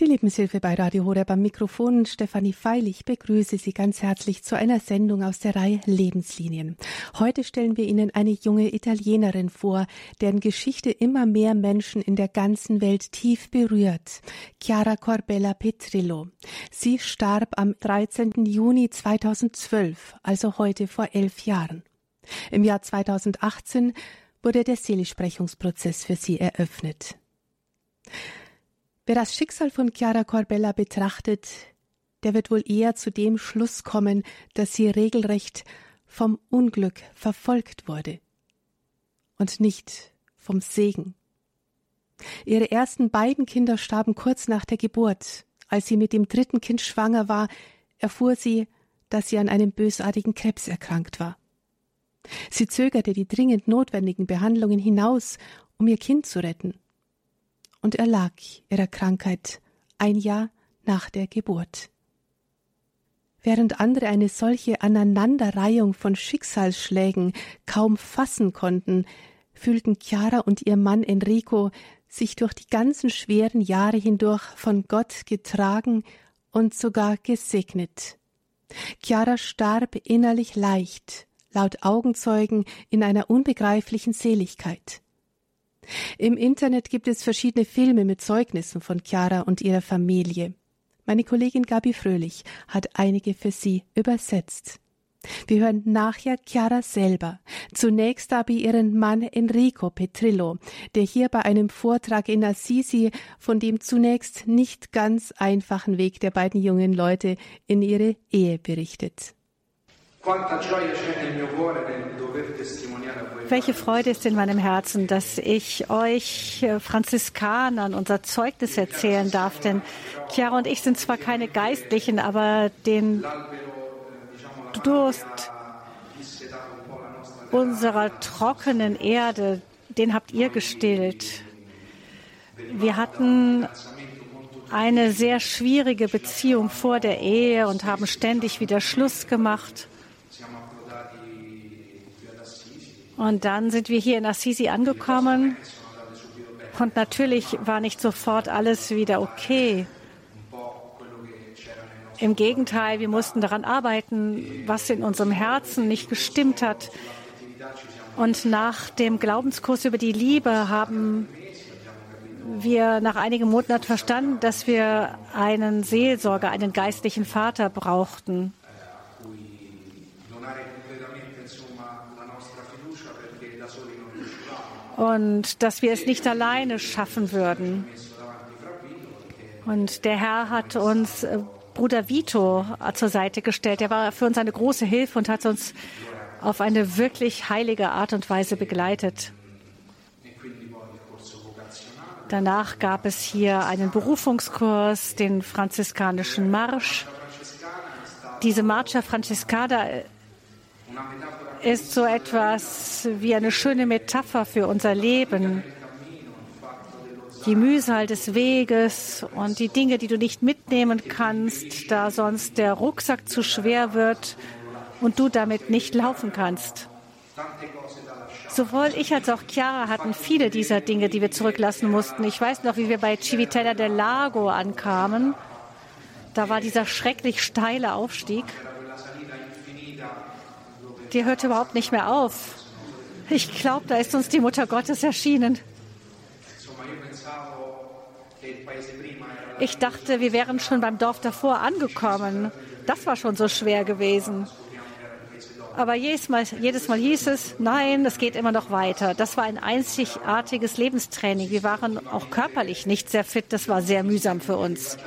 Die Lebenshilfe bei Radio Horeb am Mikrofon. Stefanie Feil, ich begrüße Sie ganz herzlich zu einer Sendung aus der Reihe Lebenslinien. Heute stellen wir Ihnen eine junge Italienerin vor, deren Geschichte immer mehr Menschen in der ganzen Welt tief berührt. Chiara Corbella Petrillo. Sie starb am 13. Juni 2012, also heute vor elf Jahren. Im Jahr 2018 wurde der Seligsprechungsprozess für sie eröffnet. Wer das Schicksal von Chiara Corbella betrachtet, der wird wohl eher zu dem Schluss kommen, dass sie regelrecht vom Unglück verfolgt wurde und nicht vom Segen. Ihre ersten beiden Kinder starben kurz nach der Geburt. Als sie mit dem dritten Kind schwanger war, erfuhr sie, dass sie an einem bösartigen Krebs erkrankt war. Sie zögerte die dringend notwendigen Behandlungen hinaus, um ihr Kind zu retten und erlag ihrer Krankheit ein Jahr nach der Geburt. Während andere eine solche Aneinanderreihung von Schicksalsschlägen kaum fassen konnten, fühlten Chiara und ihr Mann Enrico sich durch die ganzen schweren Jahre hindurch von Gott getragen und sogar gesegnet. Chiara starb innerlich leicht, laut Augenzeugen in einer unbegreiflichen Seligkeit. Im Internet gibt es verschiedene Filme mit Zeugnissen von Chiara und ihrer Familie. Meine Kollegin Gabi Fröhlich hat einige für Sie übersetzt. Wir hören nachher Chiara selber. Zunächst aber ihren Mann Enrico Petrillo, der hier bei einem Vortrag in Assisi von dem zunächst nicht ganz einfachen Weg der beiden jungen Leute in ihre Ehe berichtet. Welche Freude ist in meinem Herzen, dass ich euch äh, Franziskanern unser Zeugnis erzählen darf. Denn Chiara und ich sind zwar keine Geistlichen, aber den Durst unserer trockenen Erde, den habt ihr gestillt. Wir hatten eine sehr schwierige Beziehung vor der Ehe und haben ständig wieder Schluss gemacht. Und dann sind wir hier in Assisi angekommen. Und natürlich war nicht sofort alles wieder okay. Im Gegenteil, wir mussten daran arbeiten, was in unserem Herzen nicht gestimmt hat. Und nach dem Glaubenskurs über die Liebe haben wir nach einigen Monaten verstanden, dass wir einen Seelsorger, einen geistlichen Vater brauchten. Und dass wir es nicht alleine schaffen würden. Und der Herr hat uns äh, Bruder Vito zur Seite gestellt. Er war für uns eine große Hilfe und hat uns auf eine wirklich heilige Art und Weise begleitet. Danach gab es hier einen Berufungskurs, den franziskanischen Marsch. Diese Marcha Franciscana ist so etwas wie eine schöne Metapher für unser Leben. Die Mühsal des Weges und die Dinge, die du nicht mitnehmen kannst, da sonst der Rucksack zu schwer wird und du damit nicht laufen kannst. Sowohl ich als auch Chiara hatten viele dieser Dinge, die wir zurücklassen mussten. Ich weiß noch, wie wir bei Civitella del Lago ankamen. Da war dieser schrecklich steile Aufstieg die hört überhaupt nicht mehr auf. Ich glaube, da ist uns die Mutter Gottes erschienen. Ich dachte, wir wären schon beim Dorf davor angekommen. Das war schon so schwer gewesen. Aber jedes Mal, jedes Mal hieß es, nein, es geht immer noch weiter. Das war ein einzigartiges Lebenstraining. Wir waren auch körperlich nicht sehr fit. Das war sehr mühsam für uns.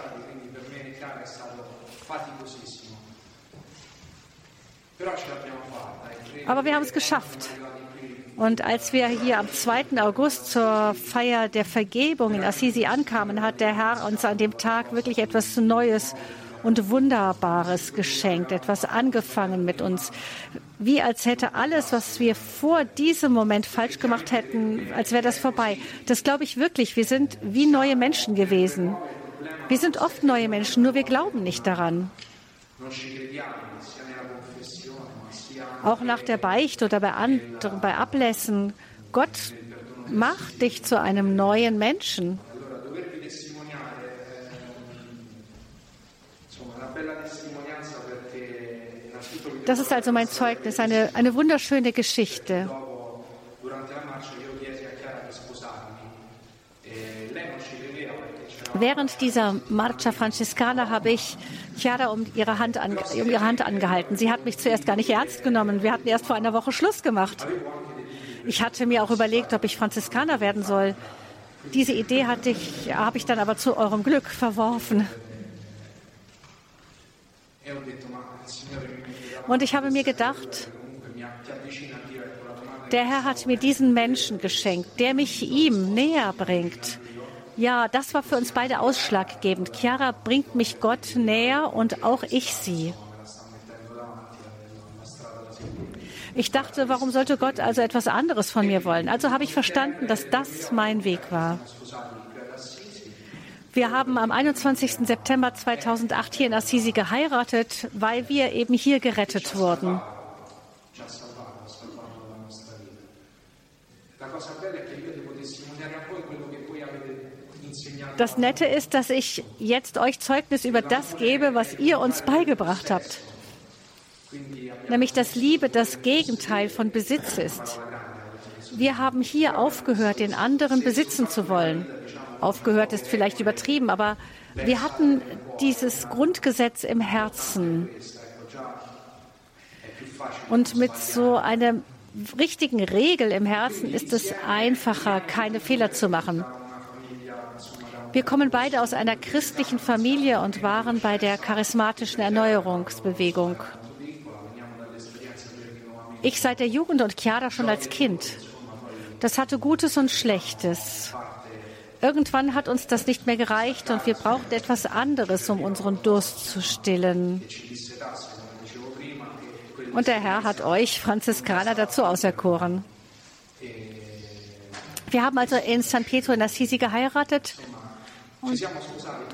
Però l'abbiamo aber wir haben es geschafft. Und als wir hier am 2. August zur Feier der Vergebung in Assisi ankamen, hat der Herr uns an dem Tag wirklich etwas Neues und Wunderbares geschenkt, etwas angefangen mit uns. Wie als hätte alles, was wir vor diesem Moment falsch gemacht hätten, als wäre das vorbei. Das glaube ich wirklich. Wir sind wie neue Menschen gewesen. Wir sind oft neue Menschen, nur wir glauben nicht daran auch nach der Beichte oder bei anderen, bei Ablässen. Gott macht dich zu einem neuen Menschen. Das ist also mein Zeugnis, eine, eine wunderschöne Geschichte. Während dieser Marcia Francescana habe ich Chiara um ihre, Hand an, um ihre Hand angehalten. Sie hat mich zuerst gar nicht ernst genommen. Wir hatten erst vor einer Woche Schluss gemacht. Ich hatte mir auch überlegt, ob ich Franziskaner werden soll. Diese Idee hatte ich, habe ich dann aber zu eurem Glück verworfen. Und ich habe mir gedacht, der Herr hat mir diesen Menschen geschenkt, der mich ihm näher bringt. Ja, das war für uns beide ausschlaggebend. Chiara bringt mich Gott näher und auch ich sie. Ich dachte, warum sollte Gott also etwas anderes von mir wollen? Also habe ich verstanden, dass das mein Weg war. Wir haben am 21. September 2008 hier in Assisi geheiratet, weil wir eben hier gerettet wurden. Das Nette ist, dass ich jetzt euch Zeugnis über das gebe, was ihr uns beigebracht habt. Nämlich, dass Liebe das Gegenteil von Besitz ist. Wir haben hier aufgehört, den anderen besitzen zu wollen. Aufgehört ist vielleicht übertrieben, aber wir hatten dieses Grundgesetz im Herzen. Und mit so einer richtigen Regel im Herzen ist es einfacher, keine Fehler zu machen. Wir kommen beide aus einer christlichen Familie und waren bei der charismatischen Erneuerungsbewegung. Ich seit der Jugend und Chiara schon als Kind. Das hatte Gutes und Schlechtes. Irgendwann hat uns das nicht mehr gereicht und wir brauchten etwas anderes, um unseren Durst zu stillen. Und der Herr hat euch Franziskaner dazu auserkoren. Wir haben also in San Pietro in Assisi geheiratet und,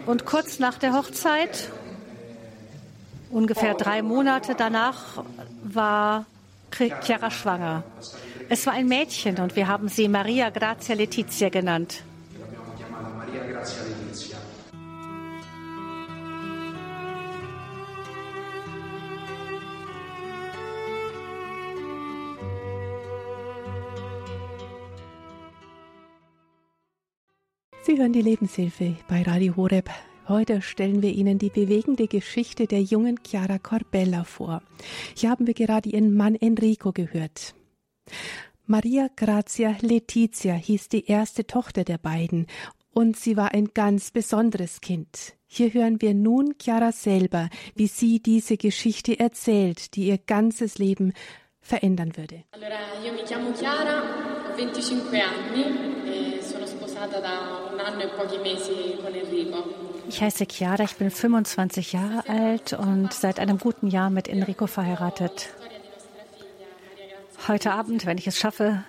und kurz nach der Hochzeit, ungefähr drei Monate danach, war Chiara schwanger. Es war ein Mädchen und wir haben sie Maria Grazia Letizia genannt. Sie hören die Lebenshilfe bei Radio Horeb. Heute stellen wir Ihnen die bewegende Geschichte der jungen Chiara Corbella vor. Hier haben wir gerade ihren Mann Enrico gehört. Maria Grazia Letizia hieß die erste Tochter der beiden und sie war ein ganz besonderes Kind. Hier hören wir nun Chiara selber, wie sie diese Geschichte erzählt, die ihr ganzes Leben verändern würde. Allora, io mi chiamo Chiara, ho 25 anni e. Ich heiße Chiara, ich bin 25 Jahre alt und seit einem guten Jahr mit Enrico verheiratet. Heute Abend, wenn ich es schaffe,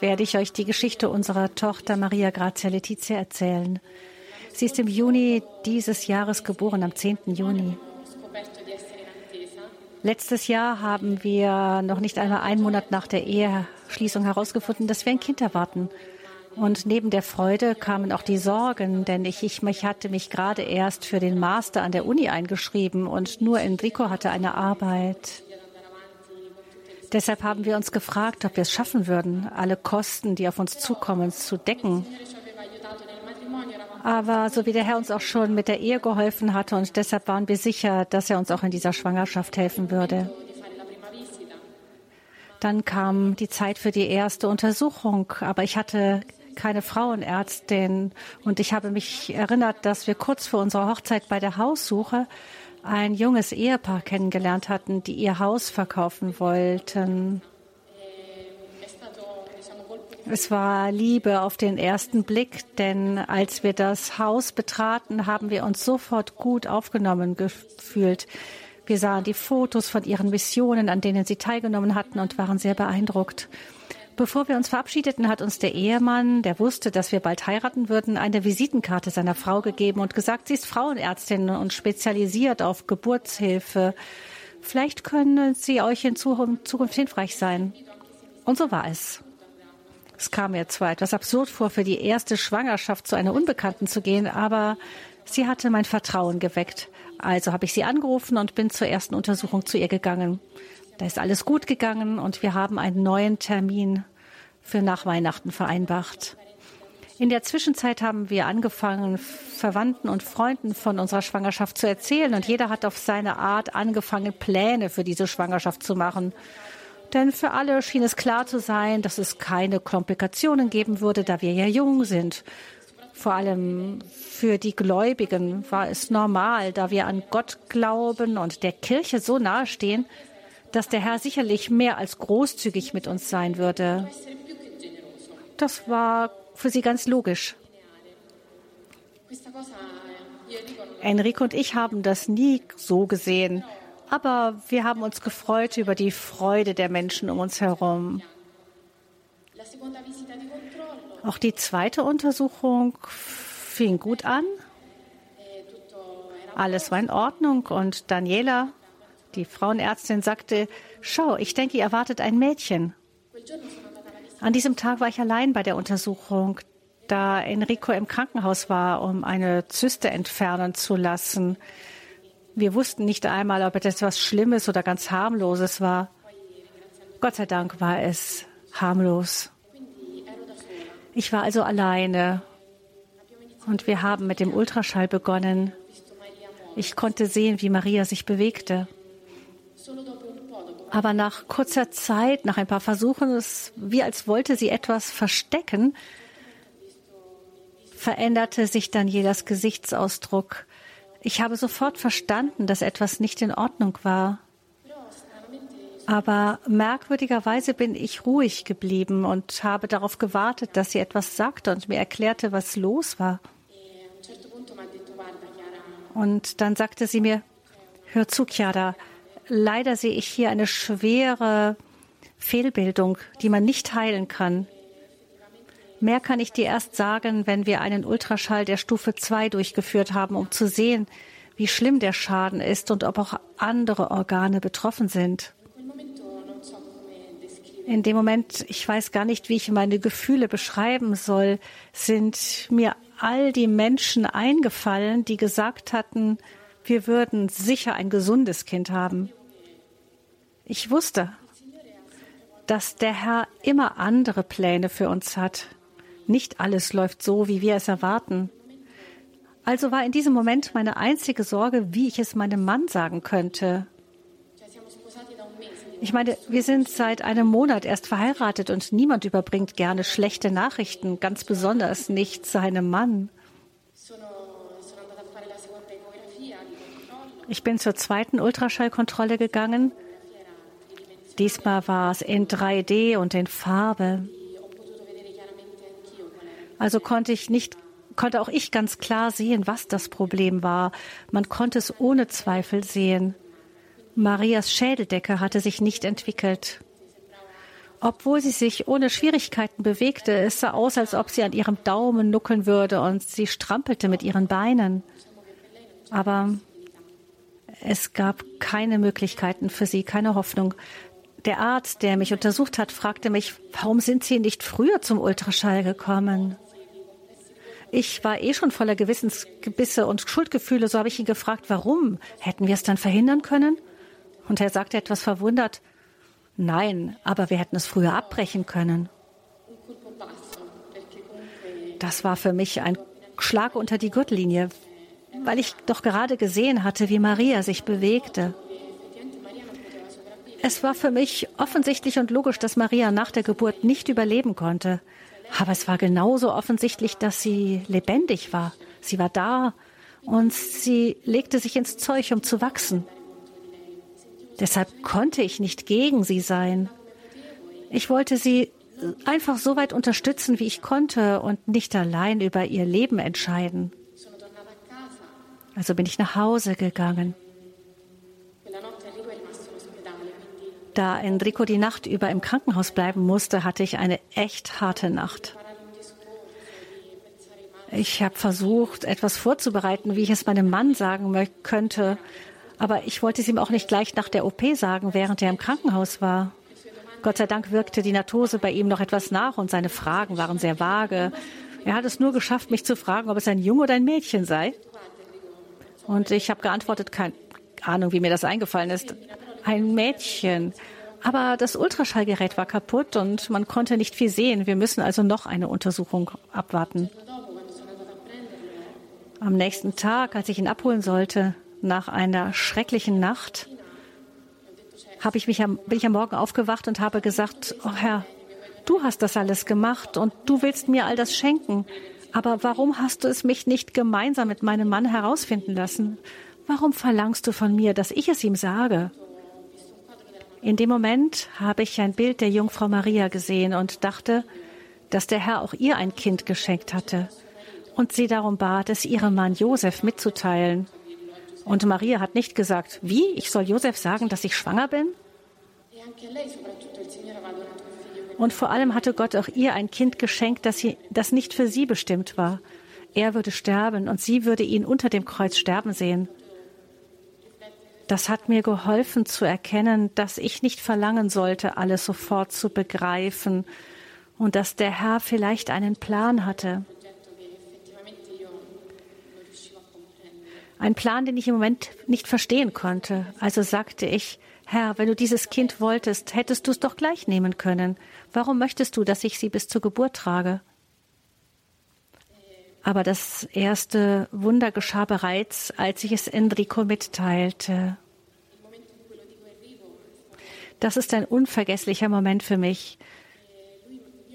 werde ich euch die Geschichte unserer Tochter Maria Grazia Letizia erzählen. Sie ist im Juni dieses Jahres geboren, am 10. Juni. Letztes Jahr haben wir noch nicht einmal einen Monat nach der Eheschließung herausgefunden, dass wir ein Kind erwarten. Und neben der Freude kamen auch die Sorgen, denn ich, ich, ich hatte mich gerade erst für den Master an der Uni eingeschrieben und nur Enrico hatte eine Arbeit. Deshalb haben wir uns gefragt, ob wir es schaffen würden, alle Kosten, die auf uns zukommen, zu decken. Aber so wie der Herr uns auch schon mit der Ehe geholfen hatte und deshalb waren wir sicher, dass er uns auch in dieser Schwangerschaft helfen würde. Dann kam die Zeit für die erste Untersuchung, aber ich hatte keine Frauenärztin. Und ich habe mich erinnert, dass wir kurz vor unserer Hochzeit bei der Haussuche ein junges Ehepaar kennengelernt hatten, die ihr Haus verkaufen wollten. Es war Liebe auf den ersten Blick, denn als wir das Haus betraten, haben wir uns sofort gut aufgenommen gefühlt. Wir sahen die Fotos von ihren Missionen, an denen sie teilgenommen hatten und waren sehr beeindruckt. Bevor wir uns verabschiedeten, hat uns der Ehemann, der wusste, dass wir bald heiraten würden, eine Visitenkarte seiner Frau gegeben und gesagt, sie ist Frauenärztin und spezialisiert auf Geburtshilfe. Vielleicht können sie euch in Zukunft hilfreich sein. Und so war es. Es kam mir zwar etwas absurd vor, für die erste Schwangerschaft zu einer Unbekannten zu gehen, aber Sie hatte mein Vertrauen geweckt. Also habe ich sie angerufen und bin zur ersten Untersuchung zu ihr gegangen. Da ist alles gut gegangen und wir haben einen neuen Termin für nach Weihnachten vereinbart. In der Zwischenzeit haben wir angefangen, Verwandten und Freunden von unserer Schwangerschaft zu erzählen und jeder hat auf seine Art angefangen, Pläne für diese Schwangerschaft zu machen. Denn für alle schien es klar zu sein, dass es keine Komplikationen geben würde, da wir ja jung sind. Vor allem für die Gläubigen war es normal, da wir an Gott glauben und der Kirche so nahestehen, dass der Herr sicherlich mehr als großzügig mit uns sein würde. Das war für sie ganz logisch. Enrico und ich haben das nie so gesehen, aber wir haben uns gefreut über die Freude der Menschen um uns herum. Auch die zweite Untersuchung fing gut an. Alles war in Ordnung und Daniela, die Frauenärztin, sagte, schau, ich denke, ihr erwartet ein Mädchen. An diesem Tag war ich allein bei der Untersuchung, da Enrico im Krankenhaus war, um eine Zyste entfernen zu lassen. Wir wussten nicht einmal, ob es etwas Schlimmes oder ganz harmloses war. Gott sei Dank war es harmlos. Ich war also alleine und wir haben mit dem Ultraschall begonnen. Ich konnte sehen, wie Maria sich bewegte. Aber nach kurzer Zeit, nach ein paar Versuchen, es wie als wollte sie etwas verstecken, veränderte sich dann Danielas Gesichtsausdruck. Ich habe sofort verstanden, dass etwas nicht in Ordnung war. Aber merkwürdigerweise bin ich ruhig geblieben und habe darauf gewartet, dass sie etwas sagte und mir erklärte, was los war. Und dann sagte sie mir, hör zu, Chiara, leider sehe ich hier eine schwere Fehlbildung, die man nicht heilen kann. Mehr kann ich dir erst sagen, wenn wir einen Ultraschall der Stufe 2 durchgeführt haben, um zu sehen, wie schlimm der Schaden ist und ob auch andere Organe betroffen sind. In dem Moment, ich weiß gar nicht, wie ich meine Gefühle beschreiben soll, sind mir all die Menschen eingefallen, die gesagt hatten, wir würden sicher ein gesundes Kind haben. Ich wusste, dass der Herr immer andere Pläne für uns hat. Nicht alles läuft so, wie wir es erwarten. Also war in diesem Moment meine einzige Sorge, wie ich es meinem Mann sagen könnte. Ich meine, wir sind seit einem Monat erst verheiratet und niemand überbringt gerne schlechte Nachrichten, ganz besonders nicht seinem Mann. Ich bin zur zweiten Ultraschallkontrolle gegangen. Diesmal war es in 3D und in Farbe. Also konnte ich nicht, konnte auch ich ganz klar sehen, was das Problem war. Man konnte es ohne Zweifel sehen. Marias Schädeldecke hatte sich nicht entwickelt. Obwohl sie sich ohne Schwierigkeiten bewegte, es sah aus, als ob sie an ihrem Daumen nuckeln würde und sie strampelte mit ihren Beinen. Aber es gab keine Möglichkeiten für sie, keine Hoffnung. Der Arzt, der mich untersucht hat, fragte mich, warum sind Sie nicht früher zum Ultraschall gekommen? Ich war eh schon voller Gewissensgebisse und Schuldgefühle, so habe ich ihn gefragt, warum? Hätten wir es dann verhindern können? Und er sagte etwas verwundert, nein, aber wir hätten es früher abbrechen können. Das war für mich ein Schlag unter die Gürtellinie, weil ich doch gerade gesehen hatte, wie Maria sich bewegte. Es war für mich offensichtlich und logisch, dass Maria nach der Geburt nicht überleben konnte. Aber es war genauso offensichtlich, dass sie lebendig war. Sie war da und sie legte sich ins Zeug, um zu wachsen. Deshalb konnte ich nicht gegen sie sein. Ich wollte sie einfach so weit unterstützen, wie ich konnte und nicht allein über ihr Leben entscheiden. Also bin ich nach Hause gegangen. Da Enrico die Nacht über im Krankenhaus bleiben musste, hatte ich eine echt harte Nacht. Ich habe versucht, etwas vorzubereiten, wie ich es meinem Mann sagen könnte, aber ich wollte es ihm auch nicht gleich nach der OP sagen, während er im Krankenhaus war. Gott sei Dank wirkte die Narkose bei ihm noch etwas nach und seine Fragen waren sehr vage. Er hat es nur geschafft, mich zu fragen, ob es ein Junge oder ein Mädchen sei. Und ich habe geantwortet, keine Ahnung, wie mir das eingefallen ist. Ein Mädchen. Aber das Ultraschallgerät war kaputt und man konnte nicht viel sehen. Wir müssen also noch eine Untersuchung abwarten. Am nächsten Tag, als ich ihn abholen sollte, nach einer schrecklichen Nacht, habe ich mich am, bin ich am Morgen aufgewacht und habe gesagt, oh Herr, du hast das alles gemacht und du willst mir all das schenken. Aber warum hast du es mich nicht gemeinsam mit meinem Mann herausfinden lassen? Warum verlangst du von mir, dass ich es ihm sage? In dem Moment habe ich ein Bild der Jungfrau Maria gesehen und dachte, dass der Herr auch ihr ein Kind geschenkt hatte und sie darum bat, es ihrem Mann Josef mitzuteilen. Und Maria hat nicht gesagt, wie, ich soll Josef sagen, dass ich schwanger bin? Und vor allem hatte Gott auch ihr ein Kind geschenkt, das, sie, das nicht für sie bestimmt war. Er würde sterben und sie würde ihn unter dem Kreuz sterben sehen. Das hat mir geholfen zu erkennen, dass ich nicht verlangen sollte, alles sofort zu begreifen und dass der Herr vielleicht einen Plan hatte. Ein Plan, den ich im Moment nicht verstehen konnte. Also sagte ich, Herr, wenn du dieses Kind wolltest, hättest du es doch gleich nehmen können. Warum möchtest du, dass ich sie bis zur Geburt trage? Aber das erste Wunder geschah bereits, als ich es Enrico mitteilte. Das ist ein unvergesslicher Moment für mich.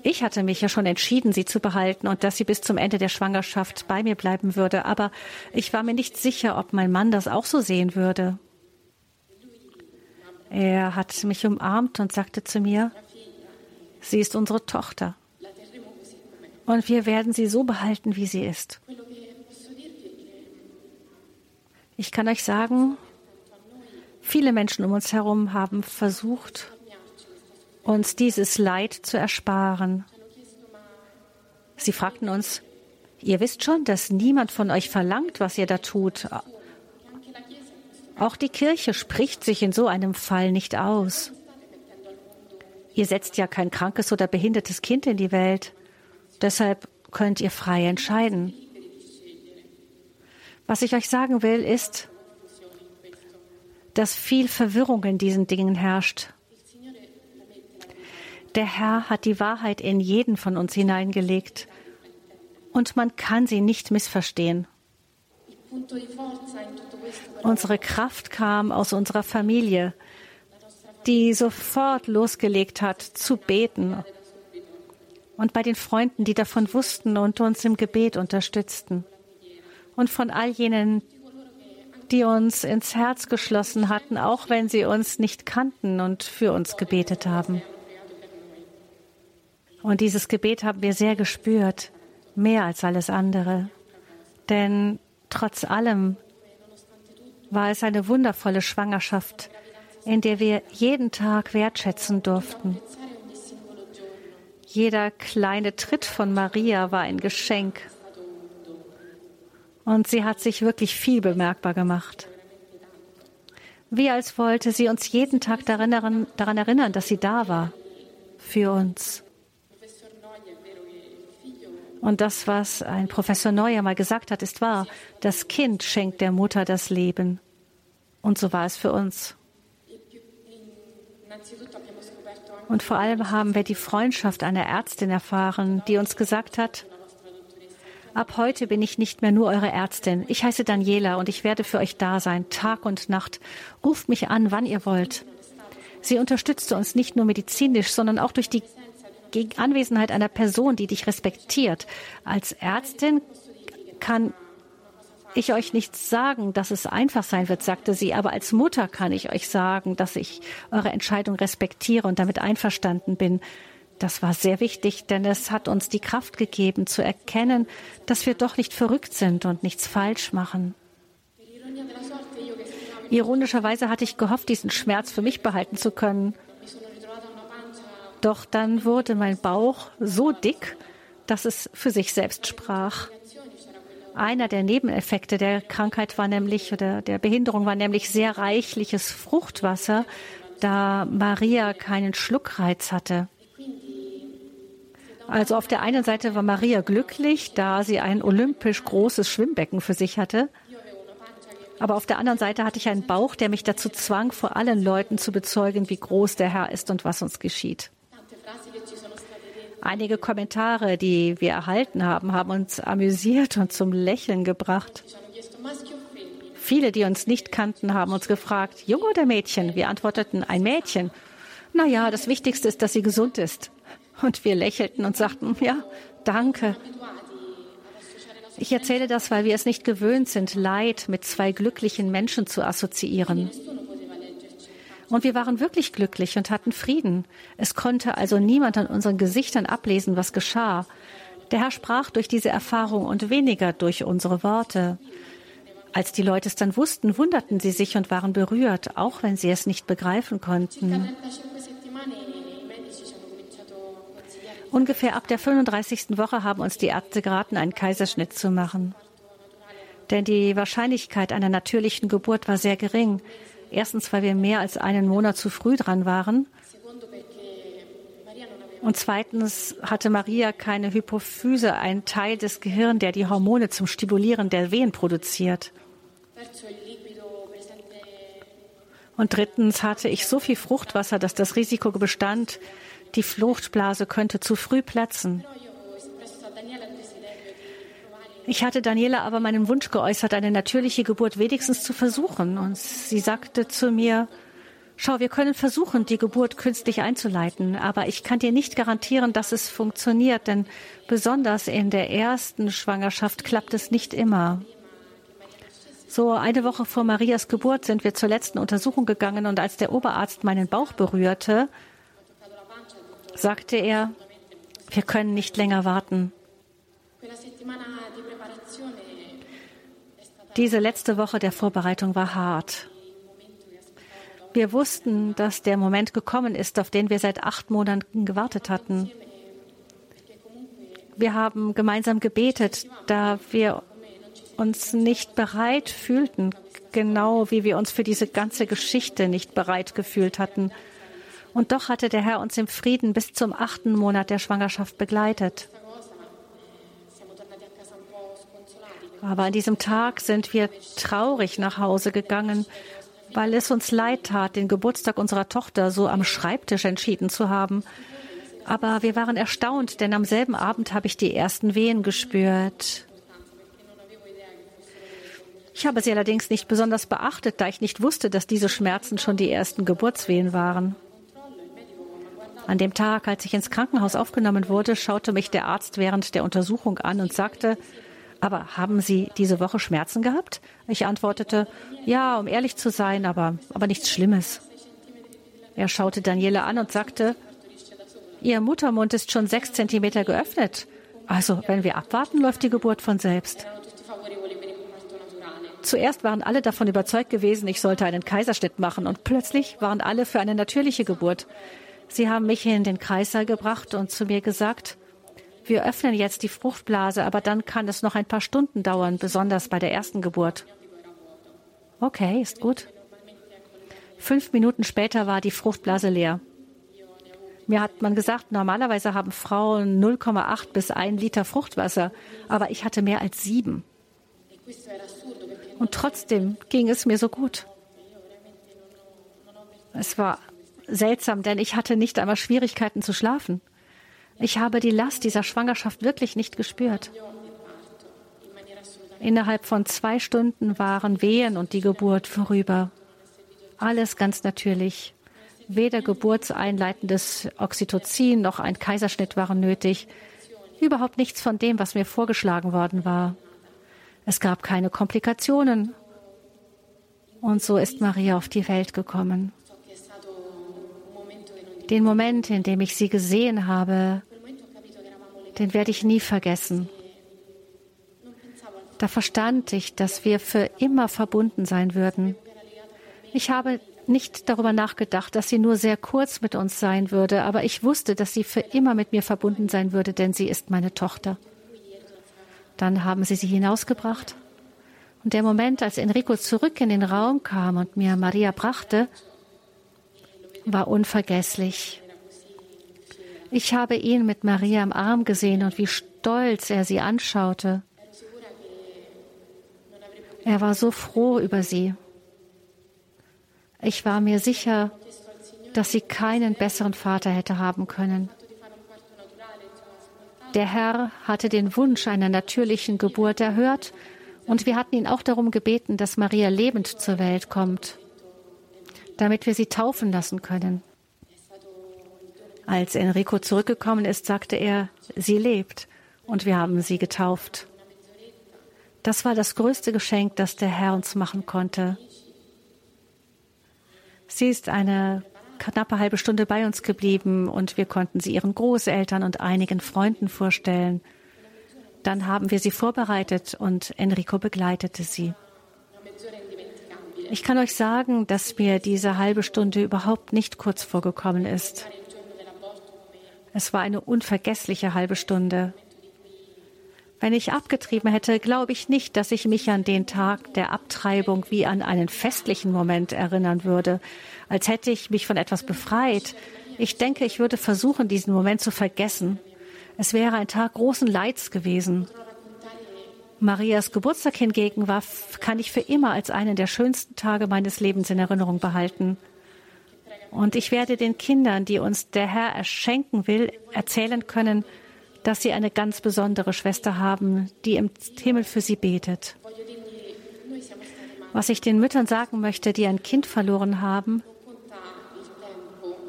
Ich hatte mich ja schon entschieden, sie zu behalten und dass sie bis zum Ende der Schwangerschaft bei mir bleiben würde. Aber ich war mir nicht sicher, ob mein Mann das auch so sehen würde. Er hat mich umarmt und sagte zu mir, sie ist unsere Tochter. Und wir werden sie so behalten, wie sie ist. Ich kann euch sagen, viele Menschen um uns herum haben versucht, uns dieses Leid zu ersparen. Sie fragten uns, ihr wisst schon, dass niemand von euch verlangt, was ihr da tut. Auch die Kirche spricht sich in so einem Fall nicht aus. Ihr setzt ja kein krankes oder behindertes Kind in die Welt. Deshalb könnt ihr frei entscheiden. Was ich euch sagen will, ist, dass viel Verwirrung in diesen Dingen herrscht. Der Herr hat die Wahrheit in jeden von uns hineingelegt und man kann sie nicht missverstehen. Unsere Kraft kam aus unserer Familie, die sofort losgelegt hat zu beten. Und bei den Freunden, die davon wussten und uns im Gebet unterstützten. Und von all jenen, die uns ins Herz geschlossen hatten, auch wenn sie uns nicht kannten und für uns gebetet haben. Und dieses Gebet haben wir sehr gespürt, mehr als alles andere. Denn trotz allem war es eine wundervolle Schwangerschaft, in der wir jeden Tag wertschätzen durften. Jeder kleine Tritt von Maria war ein Geschenk. Und sie hat sich wirklich viel bemerkbar gemacht. Wie als wollte sie uns jeden Tag daran erinnern, dass sie da war. Für uns. Und das, was ein Professor Neuer mal gesagt hat, ist wahr. Das Kind schenkt der Mutter das Leben. Und so war es für uns. Und vor allem haben wir die Freundschaft einer Ärztin erfahren, die uns gesagt hat, ab heute bin ich nicht mehr nur eure Ärztin. Ich heiße Daniela und ich werde für euch da sein, Tag und Nacht. Ruft mich an, wann ihr wollt. Sie unterstützte uns nicht nur medizinisch, sondern auch durch die Anwesenheit einer Person, die dich respektiert. Als Ärztin kann ich euch nicht sagen, dass es einfach sein wird, sagte sie, aber als Mutter kann ich euch sagen, dass ich eure Entscheidung respektiere und damit einverstanden bin. Das war sehr wichtig, denn es hat uns die Kraft gegeben, zu erkennen, dass wir doch nicht verrückt sind und nichts falsch machen. Ironischerweise hatte ich gehofft, diesen Schmerz für mich behalten zu können. Doch dann wurde mein Bauch so dick, dass es für sich selbst sprach. Einer der Nebeneffekte der Krankheit war nämlich oder der Behinderung war nämlich sehr reichliches Fruchtwasser, da Maria keinen Schluckreiz hatte. Also auf der einen Seite war Maria glücklich, da sie ein olympisch großes Schwimmbecken für sich hatte. Aber auf der anderen Seite hatte ich einen Bauch, der mich dazu zwang, vor allen Leuten zu bezeugen, wie groß der Herr ist und was uns geschieht. Einige Kommentare, die wir erhalten haben, haben uns amüsiert und zum Lächeln gebracht. Viele, die uns nicht kannten, haben uns gefragt, Junge oder Mädchen? Wir antworteten, ein Mädchen. Na ja, das Wichtigste ist, dass sie gesund ist. Und wir lächelten und sagten, ja, danke. Ich erzähle das, weil wir es nicht gewöhnt sind, Leid mit zwei glücklichen Menschen zu assoziieren. Und wir waren wirklich glücklich und hatten Frieden. Es konnte also niemand an unseren Gesichtern ablesen, was geschah. Der Herr sprach durch diese Erfahrung und weniger durch unsere Worte. Als die Leute es dann wussten, wunderten sie sich und waren berührt, auch wenn sie es nicht begreifen konnten. Ungefähr ab der 35. Woche haben uns die Ärzte geraten, einen Kaiserschnitt zu machen. Denn die Wahrscheinlichkeit einer natürlichen Geburt war sehr gering. Erstens, weil wir mehr als einen Monat zu früh dran waren. Und zweitens hatte Maria keine Hypophyse, ein Teil des Gehirns, der die Hormone zum Stimulieren der Wehen produziert. Und drittens hatte ich so viel Fruchtwasser, dass das Risiko bestand, die Fruchtblase könnte zu früh platzen. Ich hatte Daniela aber meinen Wunsch geäußert, eine natürliche Geburt wenigstens zu versuchen. Und sie sagte zu mir, schau, wir können versuchen, die Geburt künstlich einzuleiten, aber ich kann dir nicht garantieren, dass es funktioniert, denn besonders in der ersten Schwangerschaft klappt es nicht immer. So eine Woche vor Marias Geburt sind wir zur letzten Untersuchung gegangen und als der Oberarzt meinen Bauch berührte, sagte er, wir können nicht länger warten. Diese letzte Woche der Vorbereitung war hart. Wir wussten, dass der Moment gekommen ist, auf den wir seit acht Monaten gewartet hatten. Wir haben gemeinsam gebetet, da wir uns nicht bereit fühlten, genau wie wir uns für diese ganze Geschichte nicht bereit gefühlt hatten. Und doch hatte der Herr uns im Frieden bis zum achten Monat der Schwangerschaft begleitet. Aber an diesem Tag sind wir traurig nach Hause gegangen, weil es uns leid tat, den Geburtstag unserer Tochter so am Schreibtisch entschieden zu haben. Aber wir waren erstaunt, denn am selben Abend habe ich die ersten Wehen gespürt. Ich habe sie allerdings nicht besonders beachtet, da ich nicht wusste, dass diese Schmerzen schon die ersten Geburtswehen waren. An dem Tag, als ich ins Krankenhaus aufgenommen wurde, schaute mich der Arzt während der Untersuchung an und sagte, aber haben Sie diese Woche Schmerzen gehabt? Ich antwortete, ja, um ehrlich zu sein, aber, aber nichts Schlimmes. Er schaute Daniela an und sagte, Ihr Muttermund ist schon sechs Zentimeter geöffnet. Also, wenn wir abwarten, läuft die Geburt von selbst. Zuerst waren alle davon überzeugt gewesen, ich sollte einen Kaiserschnitt machen und plötzlich waren alle für eine natürliche Geburt. Sie haben mich in den Kreissaal gebracht und zu mir gesagt, wir öffnen jetzt die Fruchtblase, aber dann kann es noch ein paar Stunden dauern, besonders bei der ersten Geburt. Okay, ist gut. Fünf Minuten später war die Fruchtblase leer. Mir hat man gesagt, normalerweise haben Frauen 0,8 bis 1 Liter Fruchtwasser, aber ich hatte mehr als sieben. Und trotzdem ging es mir so gut. Es war seltsam, denn ich hatte nicht einmal Schwierigkeiten zu schlafen. Ich habe die Last dieser Schwangerschaft wirklich nicht gespürt. Innerhalb von zwei Stunden waren Wehen und die Geburt vorüber. Alles ganz natürlich. Weder geburtseinleitendes Oxytocin noch ein Kaiserschnitt waren nötig. Überhaupt nichts von dem, was mir vorgeschlagen worden war. Es gab keine Komplikationen. Und so ist Maria auf die Welt gekommen. Den Moment, in dem ich sie gesehen habe, den werde ich nie vergessen. Da verstand ich, dass wir für immer verbunden sein würden. Ich habe nicht darüber nachgedacht, dass sie nur sehr kurz mit uns sein würde, aber ich wusste, dass sie für immer mit mir verbunden sein würde, denn sie ist meine Tochter. Dann haben sie sie hinausgebracht. Und der Moment, als Enrico zurück in den Raum kam und mir Maria brachte, war unvergesslich. Ich habe ihn mit Maria im Arm gesehen und wie stolz er sie anschaute. Er war so froh über sie. Ich war mir sicher, dass sie keinen besseren Vater hätte haben können. Der Herr hatte den Wunsch einer natürlichen Geburt erhört und wir hatten ihn auch darum gebeten, dass Maria lebend zur Welt kommt, damit wir sie taufen lassen können. Als Enrico zurückgekommen ist, sagte er, sie lebt und wir haben sie getauft. Das war das größte Geschenk, das der Herr uns machen konnte. Sie ist eine knappe halbe Stunde bei uns geblieben und wir konnten sie ihren Großeltern und einigen Freunden vorstellen. Dann haben wir sie vorbereitet und Enrico begleitete sie. Ich kann euch sagen, dass mir diese halbe Stunde überhaupt nicht kurz vorgekommen ist. Es war eine unvergessliche halbe Stunde. Wenn ich abgetrieben hätte, glaube ich nicht, dass ich mich an den Tag der Abtreibung wie an einen festlichen Moment erinnern würde, als hätte ich mich von etwas befreit. Ich denke, ich würde versuchen, diesen Moment zu vergessen. Es wäre ein Tag großen Leids gewesen. Marias Geburtstag hingegen war, kann ich für immer als einen der schönsten Tage meines Lebens in Erinnerung behalten. Und ich werde den Kindern, die uns der Herr erschenken will, erzählen können, dass sie eine ganz besondere Schwester haben, die im Himmel für sie betet. Was ich den Müttern sagen möchte, die ein Kind verloren haben,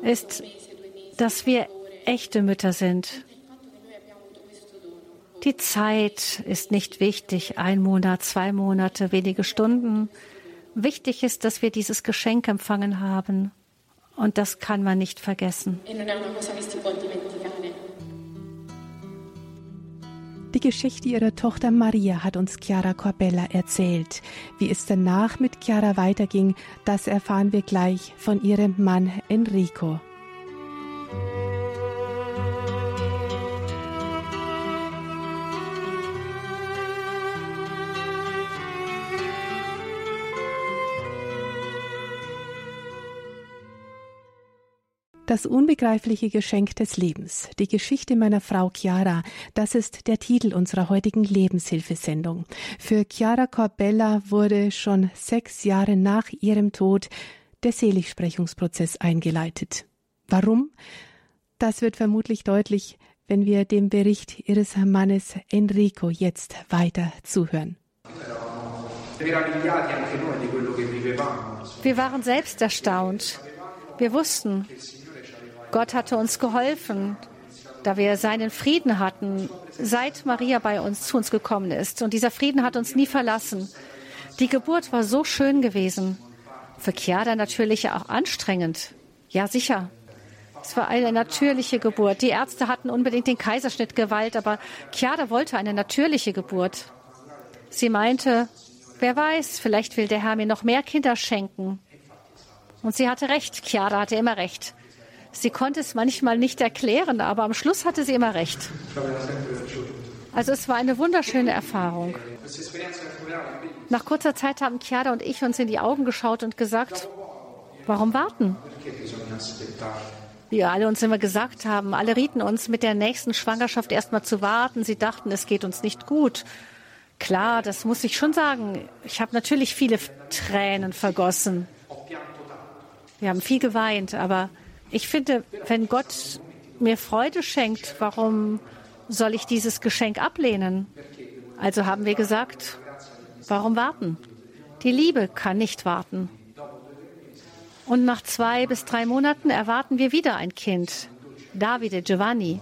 ist, dass wir echte Mütter sind. Die Zeit ist nicht wichtig, ein Monat, zwei Monate, wenige Stunden. Wichtig ist, dass wir dieses Geschenk empfangen haben. Und das kann man nicht vergessen. Die Geschichte ihrer Tochter Maria hat uns Chiara Corbella erzählt. Wie es danach mit Chiara weiterging, das erfahren wir gleich von ihrem Mann Enrico. Das unbegreifliche Geschenk des Lebens. Die Geschichte meiner Frau Chiara. Das ist der Titel unserer heutigen Lebenshilfesendung. Für Chiara Corbella wurde schon sechs Jahre nach ihrem Tod der Seligsprechungsprozess eingeleitet. Warum? Das wird vermutlich deutlich, wenn wir dem Bericht ihres Mannes Enrico jetzt weiter zuhören. Wir waren selbst erstaunt. Wir wussten, Gott hatte uns geholfen, da wir seinen Frieden hatten, seit Maria bei uns zu uns gekommen ist. Und dieser Frieden hat uns nie verlassen. Die Geburt war so schön gewesen. Für Chiara natürlich auch anstrengend. Ja, sicher. Es war eine natürliche Geburt. Die Ärzte hatten unbedingt den Kaiserschnitt gewählt, aber Chiara wollte eine natürliche Geburt. Sie meinte, wer weiß, vielleicht will der Herr mir noch mehr Kinder schenken. Und sie hatte recht. Chiara hatte immer recht. Sie konnte es manchmal nicht erklären, aber am Schluss hatte sie immer recht. Also es war eine wunderschöne Erfahrung. Nach kurzer Zeit haben Chiara und ich uns in die Augen geschaut und gesagt, warum warten? Wie alle uns immer gesagt haben, alle rieten uns, mit der nächsten Schwangerschaft erstmal zu warten. Sie dachten, es geht uns nicht gut. Klar, das muss ich schon sagen. Ich habe natürlich viele Tränen vergossen. Wir haben viel geweint, aber ich finde, wenn Gott mir Freude schenkt, warum soll ich dieses Geschenk ablehnen? Also haben wir gesagt, warum warten? Die Liebe kann nicht warten. Und nach zwei bis drei Monaten erwarten wir wieder ein Kind, Davide Giovanni.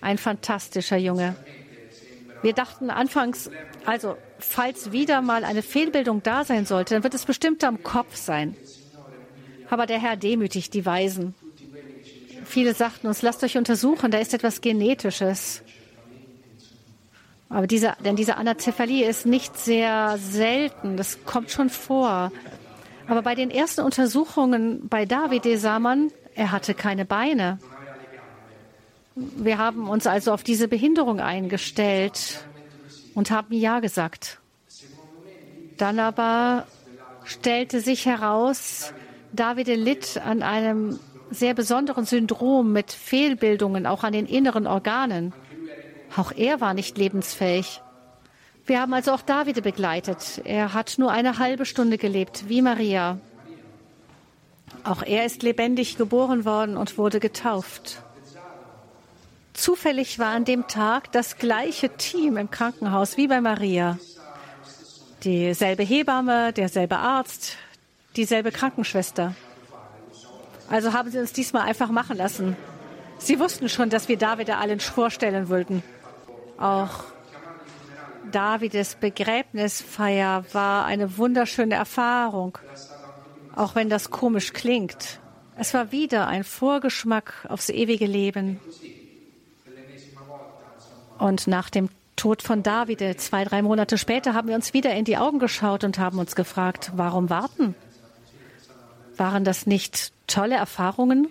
Ein fantastischer Junge. Wir dachten anfangs, also falls wieder mal eine Fehlbildung da sein sollte, dann wird es bestimmt am Kopf sein. Aber der Herr demütigt die Weisen. Viele sagten uns, lasst euch untersuchen, da ist etwas Genetisches. Aber diese, denn diese Anazephalie ist nicht sehr selten, das kommt schon vor. Aber bei den ersten Untersuchungen bei David sah man, er hatte keine Beine. Wir haben uns also auf diese Behinderung eingestellt und haben Ja gesagt. Dann aber stellte sich heraus, Davide litt an einem sehr besonderen Syndrom mit Fehlbildungen, auch an den inneren Organen. Auch er war nicht lebensfähig. Wir haben also auch David begleitet. Er hat nur eine halbe Stunde gelebt, wie Maria. Auch er ist lebendig geboren worden und wurde getauft. Zufällig war an dem Tag das gleiche Team im Krankenhaus wie bei Maria. Dieselbe Hebamme, derselbe Arzt, dieselbe Krankenschwester. Also haben sie uns diesmal einfach machen lassen. Sie wussten schon, dass wir David allen vorstellen wollten. Auch Davides Begräbnisfeier war eine wunderschöne Erfahrung, auch wenn das komisch klingt. Es war wieder ein Vorgeschmack aufs ewige Leben. Und nach dem Tod von Davide, zwei, drei Monate später, haben wir uns wieder in die Augen geschaut und haben uns gefragt, warum warten? Waren das nicht tolle Erfahrungen?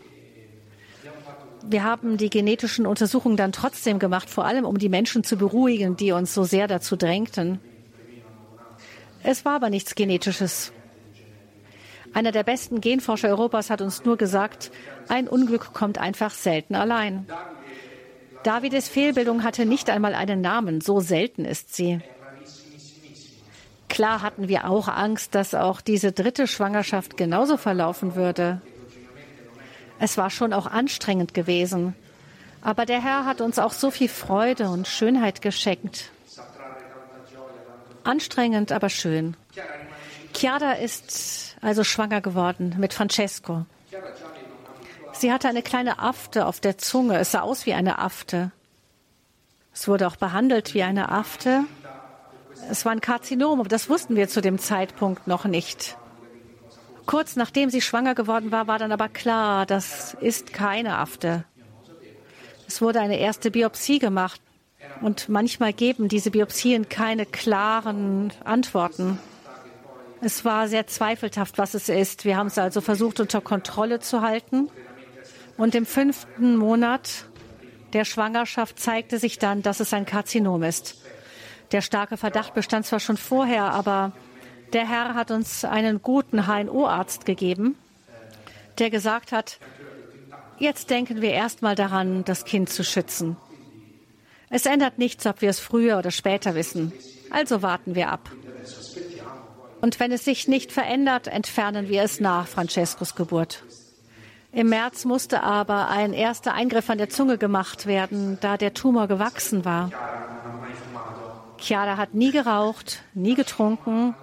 wir haben die genetischen Untersuchungen dann trotzdem gemacht, vor allem um die Menschen zu beruhigen, die uns so sehr dazu drängten. Es war aber nichts Genetisches. Einer der besten Genforscher Europas hat uns nur gesagt, ein Unglück kommt einfach selten allein. Davides Fehlbildung hatte nicht einmal einen Namen, so selten ist sie. Klar hatten wir auch Angst, dass auch diese dritte Schwangerschaft genauso verlaufen würde. Es war schon auch anstrengend gewesen. Aber der Herr hat uns auch so viel Freude und Schönheit geschenkt. Anstrengend, aber schön. Chiara ist also schwanger geworden mit Francesco. Sie hatte eine kleine Afte auf der Zunge. Es sah aus wie eine Afte. Es wurde auch behandelt wie eine Afte. Es war ein Karzinom, aber das wussten wir zu dem Zeitpunkt noch nicht. Kurz nachdem sie schwanger geworden war, war dann aber klar, das ist keine Afte. Es wurde eine erste Biopsie gemacht und manchmal geben diese Biopsien keine klaren Antworten. Es war sehr zweifelhaft, was es ist. Wir haben es also versucht, unter Kontrolle zu halten. Und im fünften Monat der Schwangerschaft zeigte sich dann, dass es ein Karzinom ist. Der starke Verdacht bestand zwar schon vorher, aber der Herr hat uns einen guten HNO-Arzt gegeben, der gesagt hat, jetzt denken wir erstmal daran, das Kind zu schützen. Es ändert nichts, ob wir es früher oder später wissen. Also warten wir ab. Und wenn es sich nicht verändert, entfernen wir es nach Francescos Geburt. Im März musste aber ein erster Eingriff an der Zunge gemacht werden, da der Tumor gewachsen war. Chiara hat nie geraucht, nie getrunken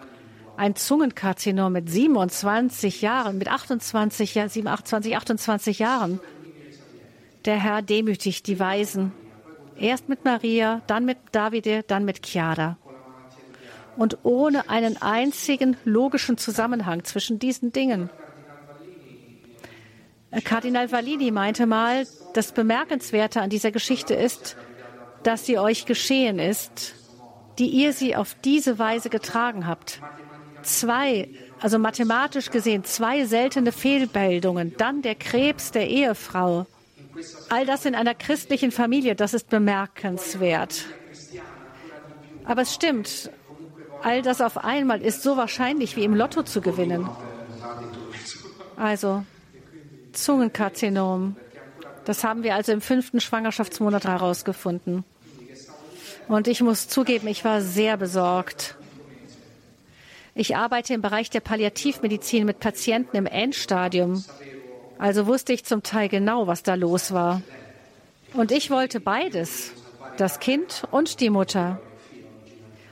ein Zungenkarzinom mit 27 Jahren, mit 28, ja, 27, 28 Jahren. Der Herr demütigt die Weisen. Erst mit Maria, dann mit Davide, dann mit Chiara. Und ohne einen einzigen logischen Zusammenhang zwischen diesen Dingen. Kardinal Valini meinte mal, das Bemerkenswerte an dieser Geschichte ist, dass sie euch geschehen ist, die ihr sie auf diese Weise getragen habt zwei, also mathematisch gesehen, zwei seltene Fehlbildungen, dann der Krebs der Ehefrau. All das in einer christlichen Familie, das ist bemerkenswert. Aber es stimmt, all das auf einmal ist so wahrscheinlich wie im Lotto zu gewinnen. Also Zungenkarzinom. Das haben wir also im fünften Schwangerschaftsmonat herausgefunden. Und ich muss zugeben, ich war sehr besorgt. Ich arbeite im Bereich der Palliativmedizin mit Patienten im Endstadium. Also wusste ich zum Teil genau, was da los war. Und ich wollte beides, das Kind und die Mutter.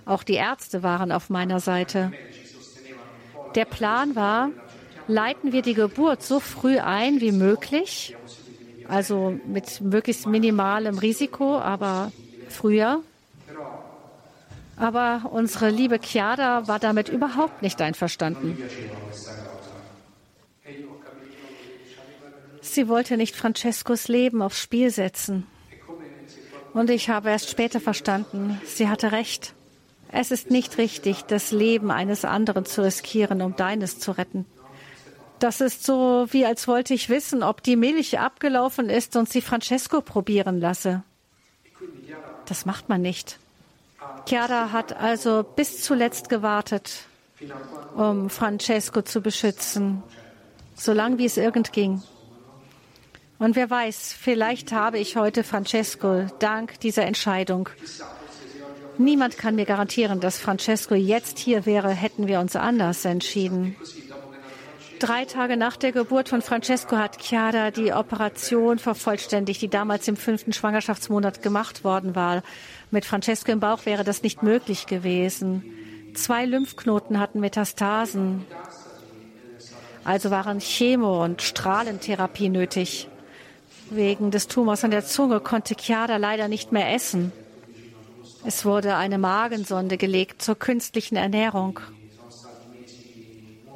Auch die Ärzte waren auf meiner Seite. Der Plan war, leiten wir die Geburt so früh ein wie möglich, also mit möglichst minimalem Risiko, aber früher. Aber unsere liebe Chiara war damit überhaupt nicht einverstanden. Sie wollte nicht Francescos Leben aufs Spiel setzen. Und ich habe erst später verstanden, sie hatte recht. Es ist nicht richtig, das Leben eines anderen zu riskieren, um deines zu retten. Das ist so, wie als wollte ich wissen, ob die Milch abgelaufen ist und sie Francesco probieren lasse. Das macht man nicht. Chiara hat also bis zuletzt gewartet, um Francesco zu beschützen, solange wie es irgend ging. Und wer weiß, vielleicht habe ich heute Francesco dank dieser Entscheidung Niemand kann mir garantieren, dass Francesco jetzt hier wäre, hätten wir uns anders entschieden. Drei Tage nach der Geburt von Francesco hat Chiara die Operation vervollständigt, die damals im fünften Schwangerschaftsmonat gemacht worden war. Mit Francesco im Bauch wäre das nicht möglich gewesen. Zwei Lymphknoten hatten Metastasen. Also waren Chemo- und Strahlentherapie nötig. Wegen des Tumors an der Zunge konnte Chiara leider nicht mehr essen. Es wurde eine Magensonde gelegt zur künstlichen Ernährung.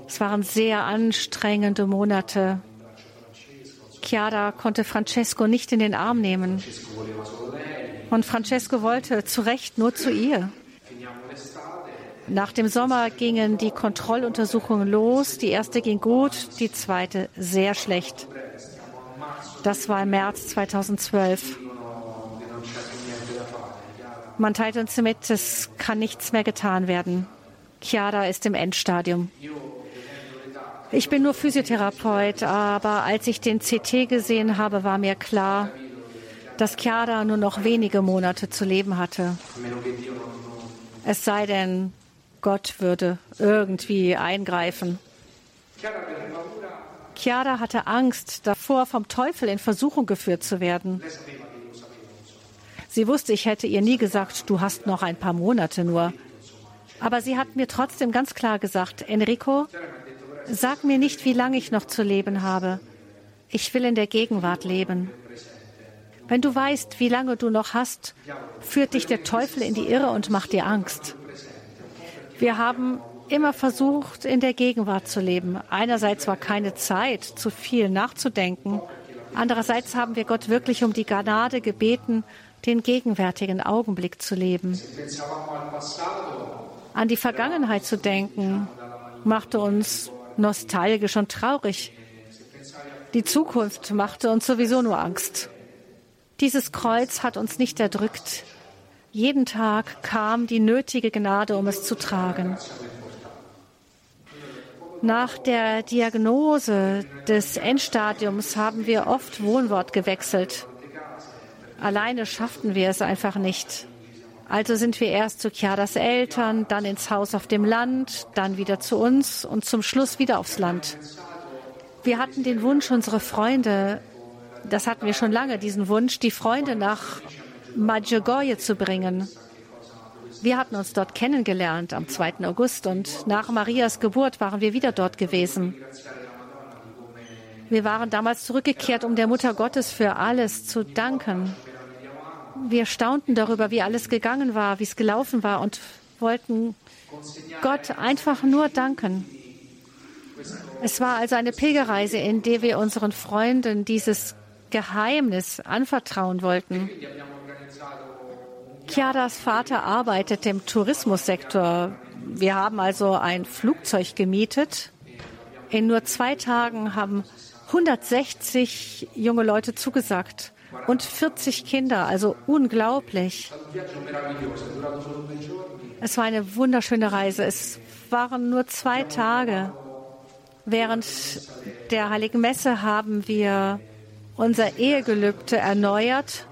Es waren sehr anstrengende Monate. Chiara konnte Francesco nicht in den Arm nehmen. Und Francesco wollte zu Recht nur zu ihr. Nach dem Sommer gingen die Kontrolluntersuchungen los. Die erste ging gut, die zweite sehr schlecht. Das war im März 2012. Man teilt uns mit, es kann nichts mehr getan werden. Chiara ist im Endstadium. Ich bin nur Physiotherapeut, aber als ich den CT gesehen habe, war mir klar, dass Chiara nur noch wenige Monate zu leben hatte. Es sei denn, Gott würde irgendwie eingreifen. Chiara hatte Angst davor, vom Teufel in Versuchung geführt zu werden. Sie wusste, ich hätte ihr nie gesagt, du hast noch ein paar Monate nur. Aber sie hat mir trotzdem ganz klar gesagt, Enrico, sag mir nicht, wie lange ich noch zu leben habe. Ich will in der Gegenwart leben. Wenn du weißt, wie lange du noch hast, führt dich der Teufel in die Irre und macht dir Angst. Wir haben immer versucht, in der Gegenwart zu leben. Einerseits war keine Zeit, zu viel nachzudenken. Andererseits haben wir Gott wirklich um die Gnade gebeten, den gegenwärtigen Augenblick zu leben. An die Vergangenheit zu denken, machte uns nostalgisch und traurig. Die Zukunft machte uns sowieso nur Angst. Dieses Kreuz hat uns nicht erdrückt. Jeden Tag kam die nötige Gnade, um es zu tragen. Nach der Diagnose des Endstadiums haben wir oft Wohnwort gewechselt. Alleine schafften wir es einfach nicht. Also sind wir erst zu Chiaras Eltern, dann ins Haus auf dem Land, dann wieder zu uns und zum Schluss wieder aufs Land. Wir hatten den Wunsch, unsere Freunde, das hatten wir schon lange, diesen Wunsch, die Freunde nach Medjugorje zu bringen. Wir hatten uns dort kennengelernt am 2. August und nach Marias Geburt waren wir wieder dort gewesen. Wir waren damals zurückgekehrt, um der Mutter Gottes für alles zu danken. Wir staunten darüber, wie alles gegangen war, wie es gelaufen war und wollten Gott einfach nur danken. Es war also eine Pilgerreise, in der wir unseren Freunden dieses Geheimnis anvertrauen wollten. Chiaras Vater arbeitet im Tourismussektor. Wir haben also ein Flugzeug gemietet. In nur zwei Tagen haben 160 junge Leute zugesagt und 40 Kinder, also unglaublich. Es war eine wunderschöne Reise. Es waren nur zwei Tage. Während der Heiligen Messe haben wir unser Ehegelübde erneuert.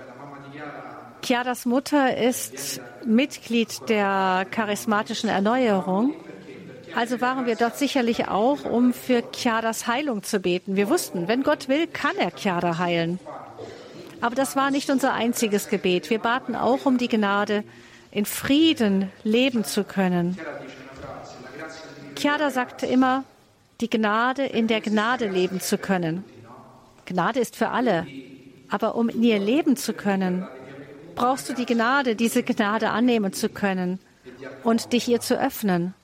Chiaras Mutter ist Mitglied der charismatischen Erneuerung. Also waren wir dort sicherlich auch, um für Chiaras Heilung zu beten. Wir wussten, wenn Gott will, kann er Chiara heilen. Aber das war nicht unser einziges Gebet. Wir baten auch um die Gnade, in Frieden leben zu können. Chiara sagte immer, die Gnade in der Gnade leben zu können. Gnade ist für alle. Aber um in ihr leben zu können, brauchst du die Gnade, diese Gnade annehmen zu können und dich ihr zu öffnen.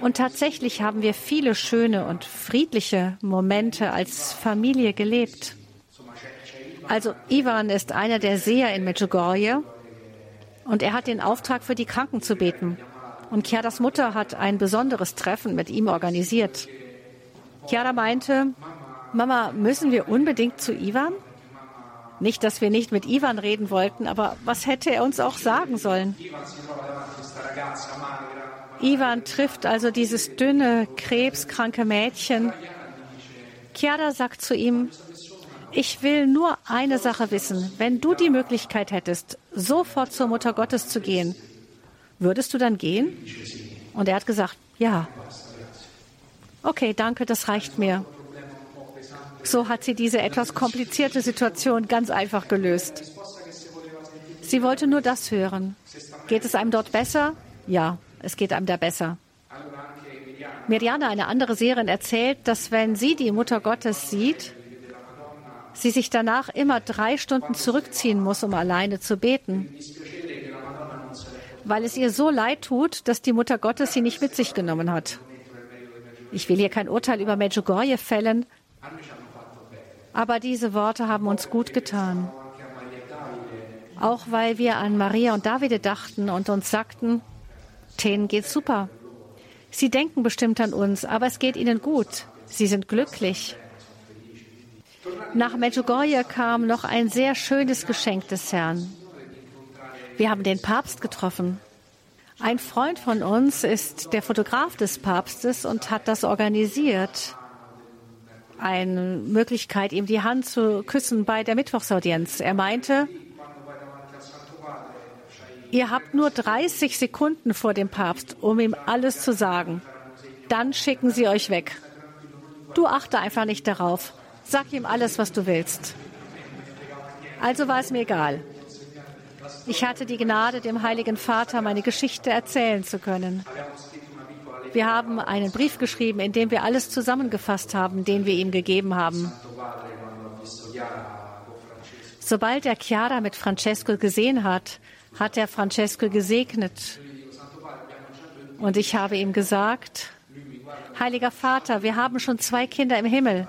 Und tatsächlich haben wir viele schöne und friedliche Momente als Familie gelebt. Also Ivan ist einer der Seher in Medjugorje und er hat den Auftrag, für die Kranken zu beten. Und Chiaras Mutter hat ein besonderes Treffen mit ihm organisiert. Chiara meinte, Mama, müssen wir unbedingt zu Ivan? Nicht, dass wir nicht mit Ivan reden wollten, aber was hätte er uns auch sagen sollen? Ivan trifft also dieses dünne, krebskranke Mädchen. Chiara sagt zu ihm, Ich will nur eine Sache wissen. Wenn du die Möglichkeit hättest, sofort zur Mutter Gottes zu gehen, würdest du dann gehen? Und er hat gesagt, ja. Okay, danke, das reicht mir. So hat sie diese etwas komplizierte Situation ganz einfach gelöst. Sie wollte nur das hören. Geht es einem dort besser? Ja, es geht einem da besser. Mirjana, eine andere Seherin, erzählt, dass wenn sie die Mutter Gottes sieht, sie sich danach immer drei Stunden zurückziehen muss, um alleine zu beten, weil es ihr so leid tut, dass die Mutter Gottes sie nicht mit sich genommen hat. Ich will hier kein Urteil über Medjugorje fällen, aber diese Worte haben uns gut getan. Auch weil wir an Maria und Davide dachten und uns sagten, denen geht's super. Sie denken bestimmt an uns, aber es geht ihnen gut. Sie sind glücklich. Nach Medjugorje kam noch ein sehr schönes Geschenk des Herrn. Wir haben den Papst getroffen. Ein Freund von uns ist der Fotograf des Papstes und hat das organisiert. Eine Möglichkeit, ihm die Hand zu küssen bei der Mittwochsaudienz. Er meinte, ihr habt nur 30 Sekunden vor dem Papst, um ihm alles zu sagen. Dann schicken sie euch weg. Du achte einfach nicht darauf. Sag ihm alles, was du willst. Also war es mir egal. Ich hatte die Gnade, dem Heiligen Vater meine Geschichte erzählen zu können. Wir haben einen Brief geschrieben, in dem wir alles zusammengefasst haben, den wir ihm gegeben haben. Sobald er Chiara mit Francesco gesehen hat, hat er Francesco gesegnet. Und ich habe ihm gesagt, Heiliger Vater, wir haben schon zwei Kinder im Himmel.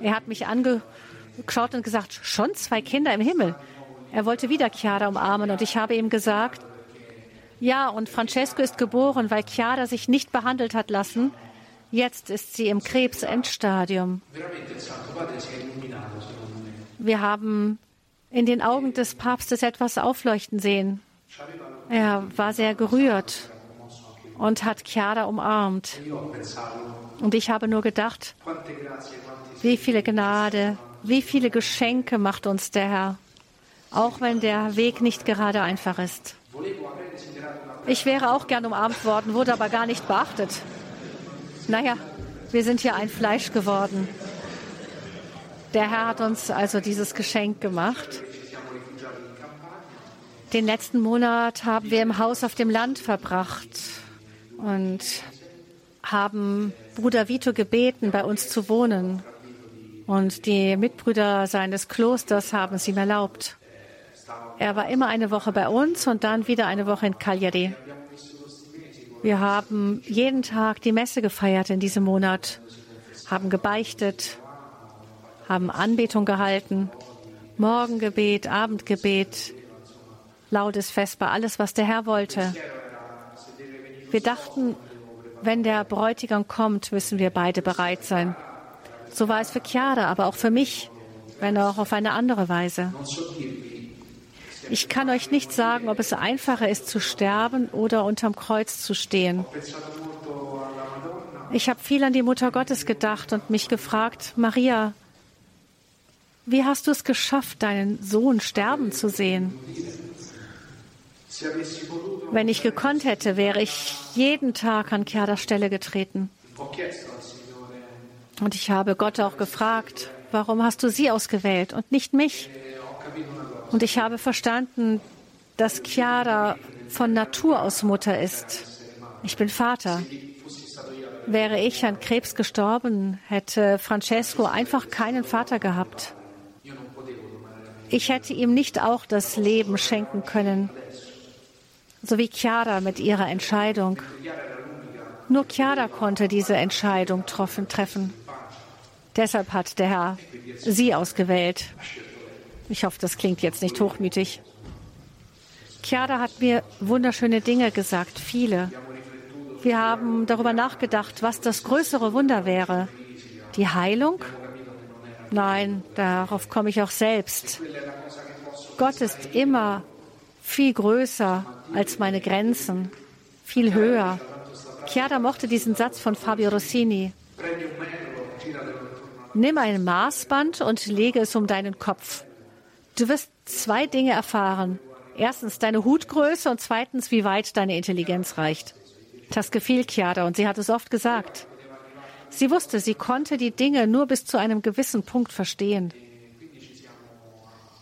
Er hat mich angeschaut und gesagt, schon zwei Kinder im Himmel. Er wollte wieder Chiara umarmen und ich habe ihm gesagt, ja, und Francesco ist geboren, weil Chiara sich nicht behandelt hat lassen. Jetzt ist sie im Krebsendstadium. Wir haben in den Augen des Papstes etwas aufleuchten sehen. Er war sehr gerührt und hat Chiara umarmt. Und ich habe nur gedacht, wie viele Gnade, wie viele Geschenke macht uns der Herr, auch wenn der Weg nicht gerade einfach ist. Ich wäre auch gern umarmt worden, wurde aber gar nicht beachtet. Naja, wir sind hier ein Fleisch geworden. Der Herr hat uns also dieses Geschenk gemacht. Den letzten Monat haben wir im Haus auf dem Land verbracht und haben Bruder Vito gebeten, bei uns zu wohnen. Und die Mitbrüder seines Klosters haben es ihm erlaubt. Er war immer eine Woche bei uns und dann wieder eine Woche in Cagliari. Wir haben jeden Tag die Messe gefeiert in diesem Monat, haben gebeichtet, haben Anbetung gehalten, Morgengebet, Abendgebet, lautes Vesper, alles, was der Herr wollte. Wir dachten, wenn der Bräutigam kommt, müssen wir beide bereit sein. So war es für Chiara, aber auch für mich, wenn auch auf eine andere Weise. Ich kann euch nicht sagen, ob es einfacher ist zu sterben oder unterm Kreuz zu stehen. Ich habe viel an die Mutter Gottes gedacht und mich gefragt, Maria, wie hast du es geschafft, deinen Sohn sterben zu sehen? Wenn ich gekonnt hätte, wäre ich jeden Tag an Chiaras Stelle getreten. Und ich habe Gott auch gefragt, warum hast du sie ausgewählt und nicht mich? Und ich habe verstanden, dass Chiara von Natur aus Mutter ist. Ich bin Vater. Wäre ich an Krebs gestorben, hätte Francesco einfach keinen Vater gehabt. Ich hätte ihm nicht auch das Leben schenken können, so wie Chiara mit ihrer Entscheidung. Nur Chiara konnte diese Entscheidung treffen. Deshalb hat der Herr sie ausgewählt. Ich hoffe, das klingt jetzt nicht hochmütig. Chiara hat mir wunderschöne Dinge gesagt, viele. Wir haben darüber nachgedacht, was das größere Wunder wäre. Die Heilung? Nein, darauf komme ich auch selbst. Gott ist immer viel größer als meine Grenzen, viel höher. Chiara mochte diesen Satz von Fabio Rossini. Nimm ein Maßband und lege es um deinen Kopf. Du wirst zwei Dinge erfahren. Erstens deine Hutgröße und zweitens, wie weit deine Intelligenz reicht. Das gefiel Chiara und sie hat es oft gesagt. Sie wusste, sie konnte die Dinge nur bis zu einem gewissen Punkt verstehen.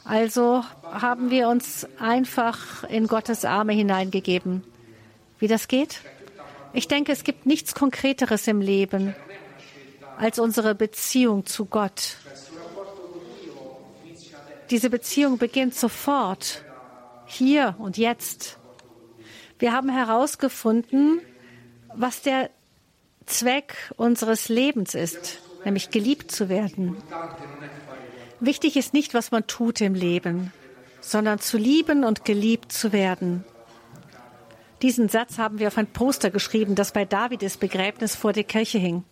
Also haben wir uns einfach in Gottes Arme hineingegeben. Wie das geht? Ich denke, es gibt nichts Konkreteres im Leben als unsere Beziehung zu Gott. Diese Beziehung beginnt sofort, hier und jetzt. Wir haben herausgefunden, was der Zweck unseres Lebens ist, nämlich geliebt zu werden. Wichtig ist nicht, was man tut im Leben, sondern zu lieben und geliebt zu werden. Diesen Satz haben wir auf ein Poster geschrieben, das bei Davides Begräbnis vor der Kirche hing.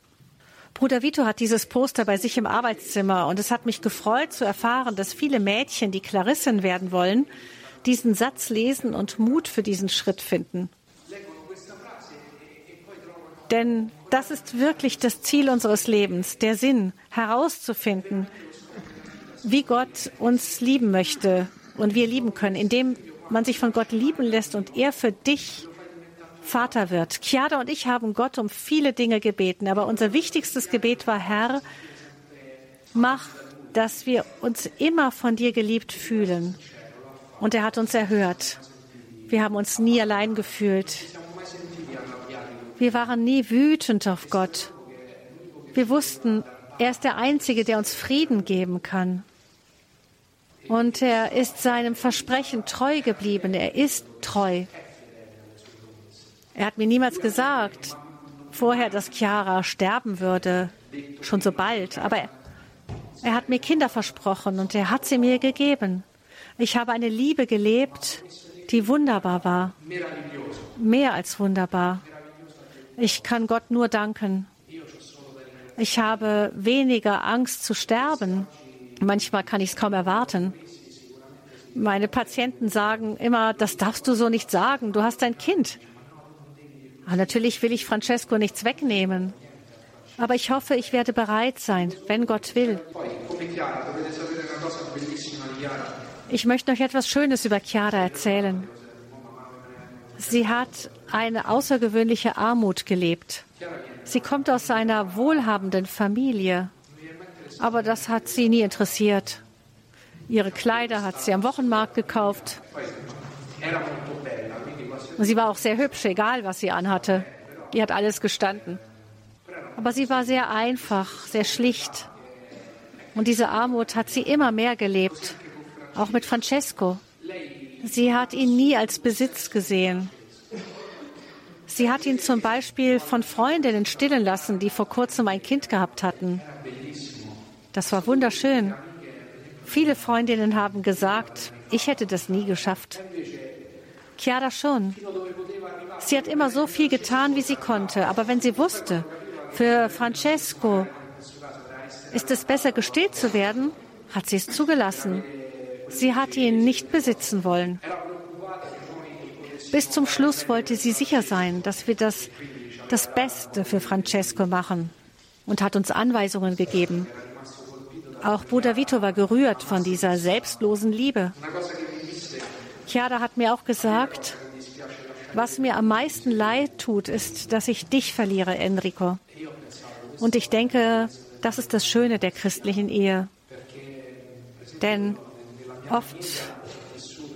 Bruder Vito hat dieses Poster bei sich im Arbeitszimmer und es hat mich gefreut zu erfahren, dass viele Mädchen, die Klarissin werden wollen, diesen Satz lesen und Mut für diesen Schritt finden. Denn das ist wirklich das Ziel unseres Lebens, der Sinn, herauszufinden, wie Gott uns lieben möchte und wir lieben können, indem man sich von Gott lieben lässt und er für dich Vater wird. Chiara und ich haben Gott um viele Dinge gebeten, aber unser wichtigstes Gebet war, Herr, mach, dass wir uns immer von dir geliebt fühlen. Und er hat uns erhört. Wir haben uns nie allein gefühlt. Wir waren nie wütend auf Gott. Wir wussten, er ist der Einzige, der uns Frieden geben kann. Und er ist seinem Versprechen treu geblieben. Er ist treu. Er hat mir niemals gesagt, vorher, dass Chiara sterben würde, schon so bald. Aber er, hat mir Kinder versprochen und er hat sie mir gegeben. Ich habe eine Liebe gelebt, die wunderbar war. Mehr als wunderbar. Ich kann Gott nur danken. Ich habe weniger Angst zu sterben. Manchmal kann ich es kaum erwarten. Meine Patienten sagen immer, das darfst du so nicht sagen, du hast ein Kind. Aber natürlich will ich Francesco nichts wegnehmen. Aber ich hoffe, ich werde bereit sein, wenn Gott will. Ich möchte noch etwas Schönes über Chiara erzählen. Sie hat eine außergewöhnliche Armut gelebt. Sie kommt aus einer wohlhabenden Familie. Aber das hat sie nie interessiert. Ihre Kleider hat sie am Wochenmarkt gekauft. Und sie war auch sehr hübsch, egal was sie anhatte. Die hat alles gestanden. Aber sie war sehr einfach, sehr schlicht. Und diese Armut hat sie immer mehr gelebt. Auch mit Francesco. Sie hat ihn nie als Besitz gesehen. Sie hat ihn zum Beispiel von Freundinnen stillen lassen, die vor kurzem ein Kind gehabt hatten. Das war wunderschön. Viele Freundinnen haben gesagt, ich hätte das nie geschafft. Chiara schon. Sie hat immer so viel getan, wie sie konnte. Aber wenn sie wusste, für Francesco ist es besser gestillt zu werden, hat sie es zugelassen. Sie hat ihn nicht besitzen wollen. Bis zum Schluss wollte sie sicher sein, dass wir das, das Beste für Francesco machen und hat uns Anweisungen gegeben. Auch Bruder Vito war gerührt von dieser selbstlosen Liebe. Chiara hat mir auch gesagt, was mir am meisten leid tut, ist, dass ich dich verliere, Enrico. Und ich denke, das ist das Schöne der christlichen Ehe. Denn oft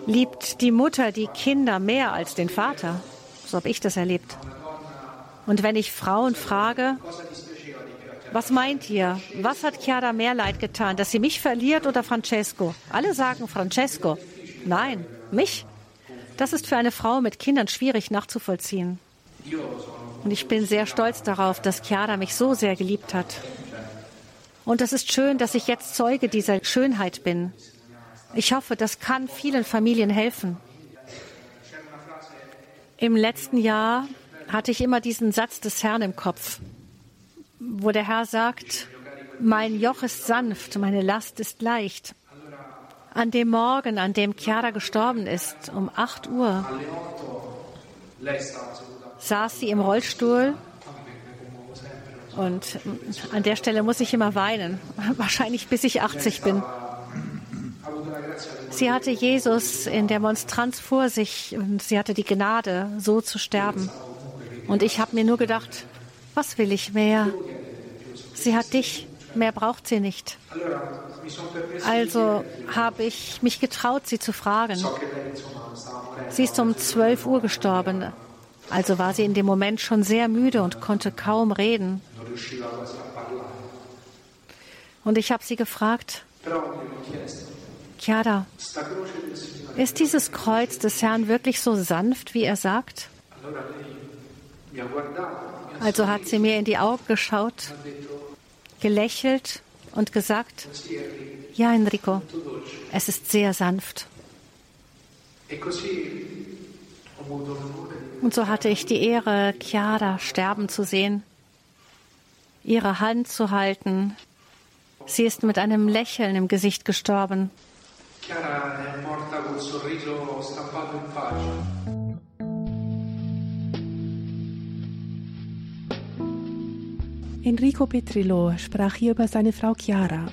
liebt die Mutter die Kinder mehr als den Vater. So habe ich das erlebt. Und wenn ich Frauen frage, was meint ihr? Was hat Chiara mehr leid getan, dass sie mich verliert oder Francesco? Alle sagen Francesco. Nein, mich. Das ist für eine Frau mit Kindern schwierig nachzuvollziehen. Und ich bin sehr stolz darauf, dass Chiara mich so sehr geliebt hat. Und es ist schön, dass ich jetzt Zeuge dieser Schönheit bin. Ich hoffe, das kann vielen Familien helfen. Im letzten Jahr hatte ich immer diesen Satz des Herrn im Kopf wo der Herr sagt, mein Joch ist sanft, meine Last ist leicht. An dem Morgen, an dem Chiara gestorben ist, um 8 Uhr, saß sie im Rollstuhl Und an der Stelle muss ich immer weinen, wahrscheinlich bis ich 80 bin. Sie hatte Jesus in der Monstranz vor sich und sie hatte die Gnade, so zu sterben. Und ich habe mir nur gedacht, was will ich mehr? Sie hat dich, mehr braucht sie nicht. Also habe ich mich getraut, sie zu fragen. Sie ist um 12 Uhr gestorben. Also war sie in dem Moment schon sehr müde und konnte kaum reden. Und ich habe sie gefragt, Chiara, ist dieses Kreuz des Herrn wirklich so sanft, wie er sagt? Also hat sie mir in die Augen geschaut, gelächelt und gesagt, ja, Enrico, es ist sehr sanft. Und so hatte ich die Ehre, Chiara sterben zu sehen, ihre Hand zu halten. Sie ist mit einem Lächeln im Gesicht gestorben. Chiara è morta col sorriso stampato in faccia. Enrico Petrillo sprach hier über seine Frau Chiara.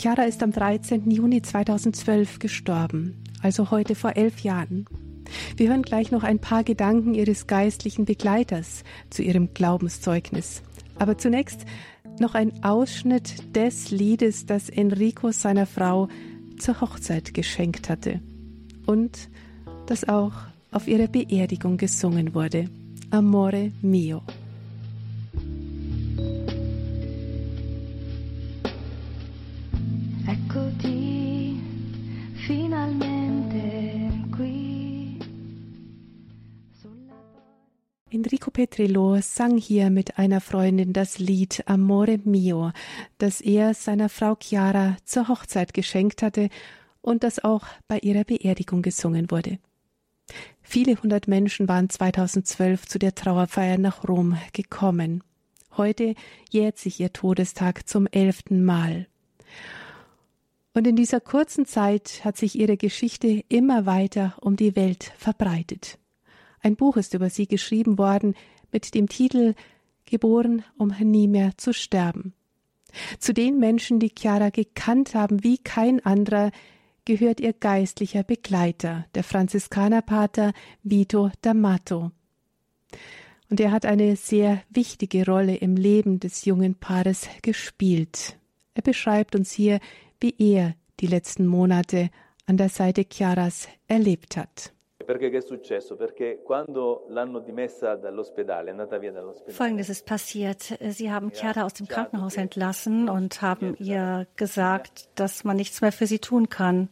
Chiara ist am 13. Juni 2012 gestorben, also heute vor elf Jahren. Wir hören gleich noch ein paar Gedanken ihres geistlichen Begleiters zu ihrem Glaubenszeugnis. Aber zunächst noch ein Ausschnitt des Liedes, das Enrico seiner Frau zur Hochzeit geschenkt hatte und das auch auf ihrer Beerdigung gesungen wurde. Amore mio. Petrillo sang hier mit einer Freundin das Lied Amore mio, das er seiner Frau Chiara zur Hochzeit geschenkt hatte und das auch bei ihrer Beerdigung gesungen wurde. Viele hundert Menschen waren 2012 zu der Trauerfeier nach Rom gekommen. Heute jährt sich ihr Todestag zum elften Mal. Und in dieser kurzen Zeit hat sich ihre Geschichte immer weiter um die Welt verbreitet. Ein Buch ist über sie geschrieben worden mit dem Titel Geboren, um nie mehr zu sterben. Zu den Menschen, die Chiara gekannt haben wie kein anderer, gehört ihr geistlicher Begleiter, der Franziskanerpater Vito D'Amato. Und er hat eine sehr wichtige Rolle im Leben des jungen Paares gespielt. Er beschreibt uns hier, wie er die letzten Monate an der Seite Chiaras erlebt hat. Folgendes ist passiert. Sie haben Chiara aus dem Krankenhaus entlassen und haben ihr gesagt, dass man nichts mehr für sie tun kann.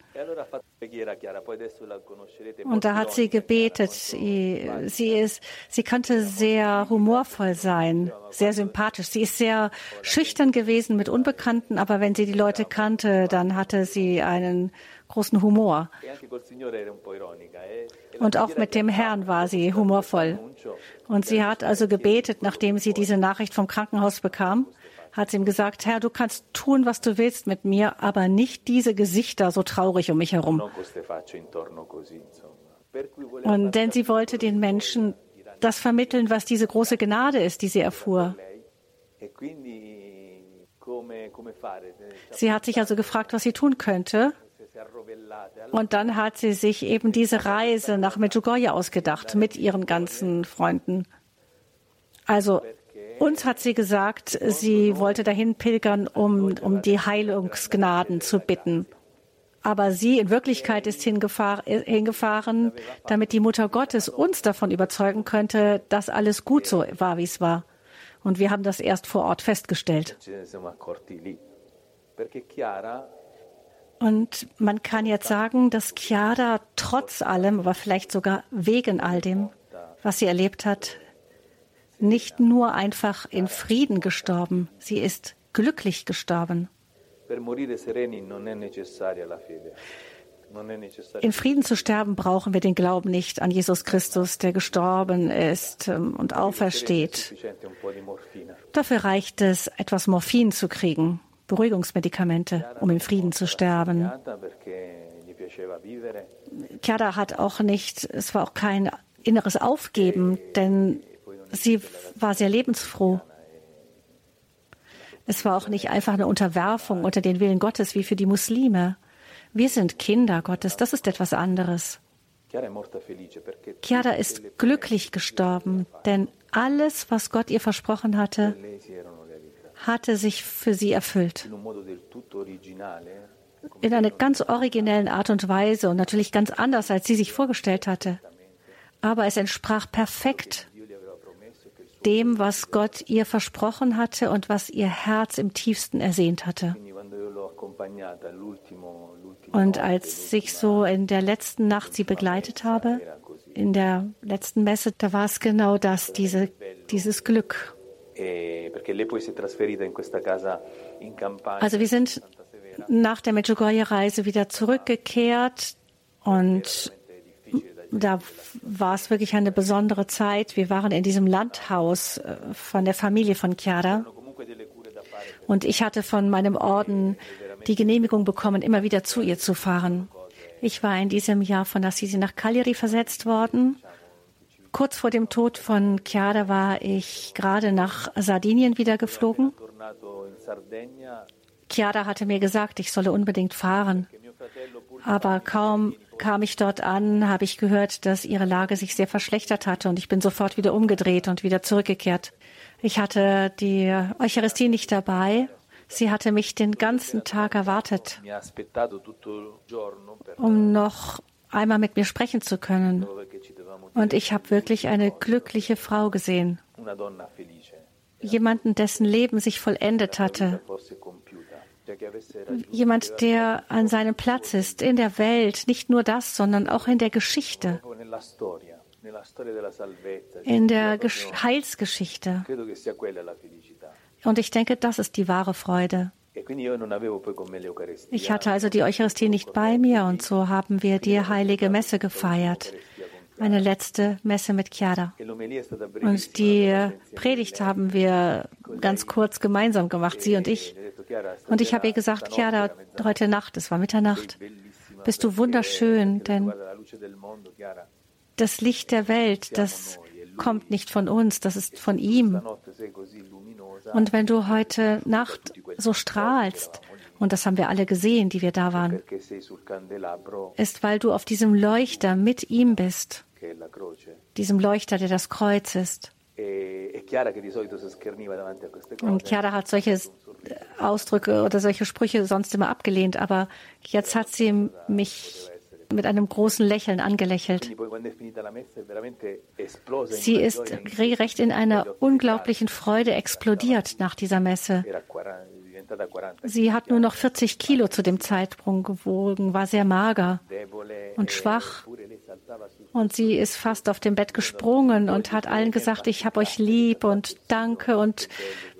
Und da hat sie gebetet. Sie, ist, sie konnte sehr humorvoll sein, sehr sympathisch. Sie ist sehr schüchtern gewesen mit Unbekannten, aber wenn sie die Leute kannte, dann hatte sie einen großen Humor. Und auch mit dem Herrn war sie humorvoll. Und sie hat also gebetet, nachdem sie diese Nachricht vom Krankenhaus bekam, hat sie ihm gesagt, Herr, du kannst tun, was du willst mit mir, aber nicht diese Gesichter so traurig um mich herum. Und denn sie wollte den Menschen das vermitteln, was diese große Gnade ist, die sie erfuhr. Sie hat sich also gefragt, was sie tun könnte. Und dann hat sie sich eben diese Reise nach Medjugorje ausgedacht mit ihren ganzen Freunden. Also uns hat sie gesagt, sie wollte dahin pilgern, um, um die Heilungsgnaden zu bitten. Aber sie in Wirklichkeit ist hingefahren, damit die Mutter Gottes uns davon überzeugen könnte, dass alles gut so war, wie es war. Und wir haben das erst vor Ort festgestellt. Und man kann jetzt sagen, dass Chiara trotz allem, aber vielleicht sogar wegen all dem, was sie erlebt hat, nicht nur einfach in Frieden gestorben, sie ist glücklich gestorben. In Frieden zu sterben brauchen wir den Glauben nicht an Jesus Christus, der gestorben ist ähm, und aufersteht. Dafür reicht es, etwas Morphin zu kriegen. Beruhigungsmedikamente, um im Frieden zu sterben. Chiara hat auch nicht, es war auch kein inneres Aufgeben, denn sie war sehr lebensfroh. Es war auch nicht einfach eine Unterwerfung unter den Willen Gottes wie für die Muslime. Wir sind Kinder Gottes, das ist etwas anderes. Chiara ist glücklich gestorben, denn alles, was Gott ihr versprochen hatte, hatte sich für sie erfüllt. In einer ganz originellen Art und Weise und natürlich ganz anders, als sie sich vorgestellt hatte. Aber es entsprach perfekt dem, was Gott ihr versprochen hatte und was ihr Herz im tiefsten ersehnt hatte. Und als ich so in der letzten Nacht sie begleitet habe, in der letzten Messe, da war es genau das, diese, dieses Glück. Also wir sind nach der Medjugorje-Reise wieder zurückgekehrt und da war es wirklich eine besondere Zeit. Wir waren in diesem Landhaus äh, von der Familie von Chiara. Und ich hatte von meinem Orden die Genehmigung bekommen, immer wieder zu ihr zu fahren. Ich war in diesem Jahr von Assisi nach Cagliari versetzt worden. Kurz vor dem Tod von Chiara war ich gerade nach Sardinien wieder geflogen. Chiara hatte mir gesagt, ich solle unbedingt fahren. Aber kaum kam ich dort an, habe ich gehört, dass ihre Lage sich sehr verschlechtert hatte und ich bin sofort wieder umgedreht und wieder zurückgekehrt. Ich hatte die Eucharistie nicht dabei. Sie hatte mich den ganzen Tag erwartet, um noch einmal mit mir sprechen zu können. Und ich habe wirklich eine glückliche Frau gesehen. Jemanden, dessen Leben sich vollendet hatte jemand, der an seinem Platz ist in der Welt, nicht nur das, sondern auch in der Geschichte, in der Gesch Heilsgeschichte. Und ich denke, das ist die wahre Freude. Ich hatte also die Eucharistie nicht bei mir und so haben wir die heilige Messe gefeiert eine letzte Messe mit Chiara. Und die Predigt haben wir ganz kurz gemeinsam gemacht, sie und ich. Und ich habe ihr gesagt, Chiara, heute Nacht, es war Mitternacht, bist du wunderschön, denn das Licht der Welt, das kommt nicht von uns, das ist von ihm. Und wenn du heute Nacht so strahlst, und das haben wir alle gesehen, die wir da waren, ist, weil du auf diesem Leuchter mit ihm bist diesem Leuchter, der das Kreuz ist. E, Und Chiara hat solche Ausdrücke oder solche Sprüche sonst immer abgelehnt, aber jetzt hat sie mich mit einem großen Lächeln angelächelt. Sie ist regelrecht in einer unglaublichen Freude explodiert nach dieser Messe. Sie hat nur noch 40 Kilo zu dem Zeitpunkt gewogen, war sehr mager und schwach. Und sie ist fast auf dem Bett gesprungen und hat allen gesagt, ich habe euch lieb und danke und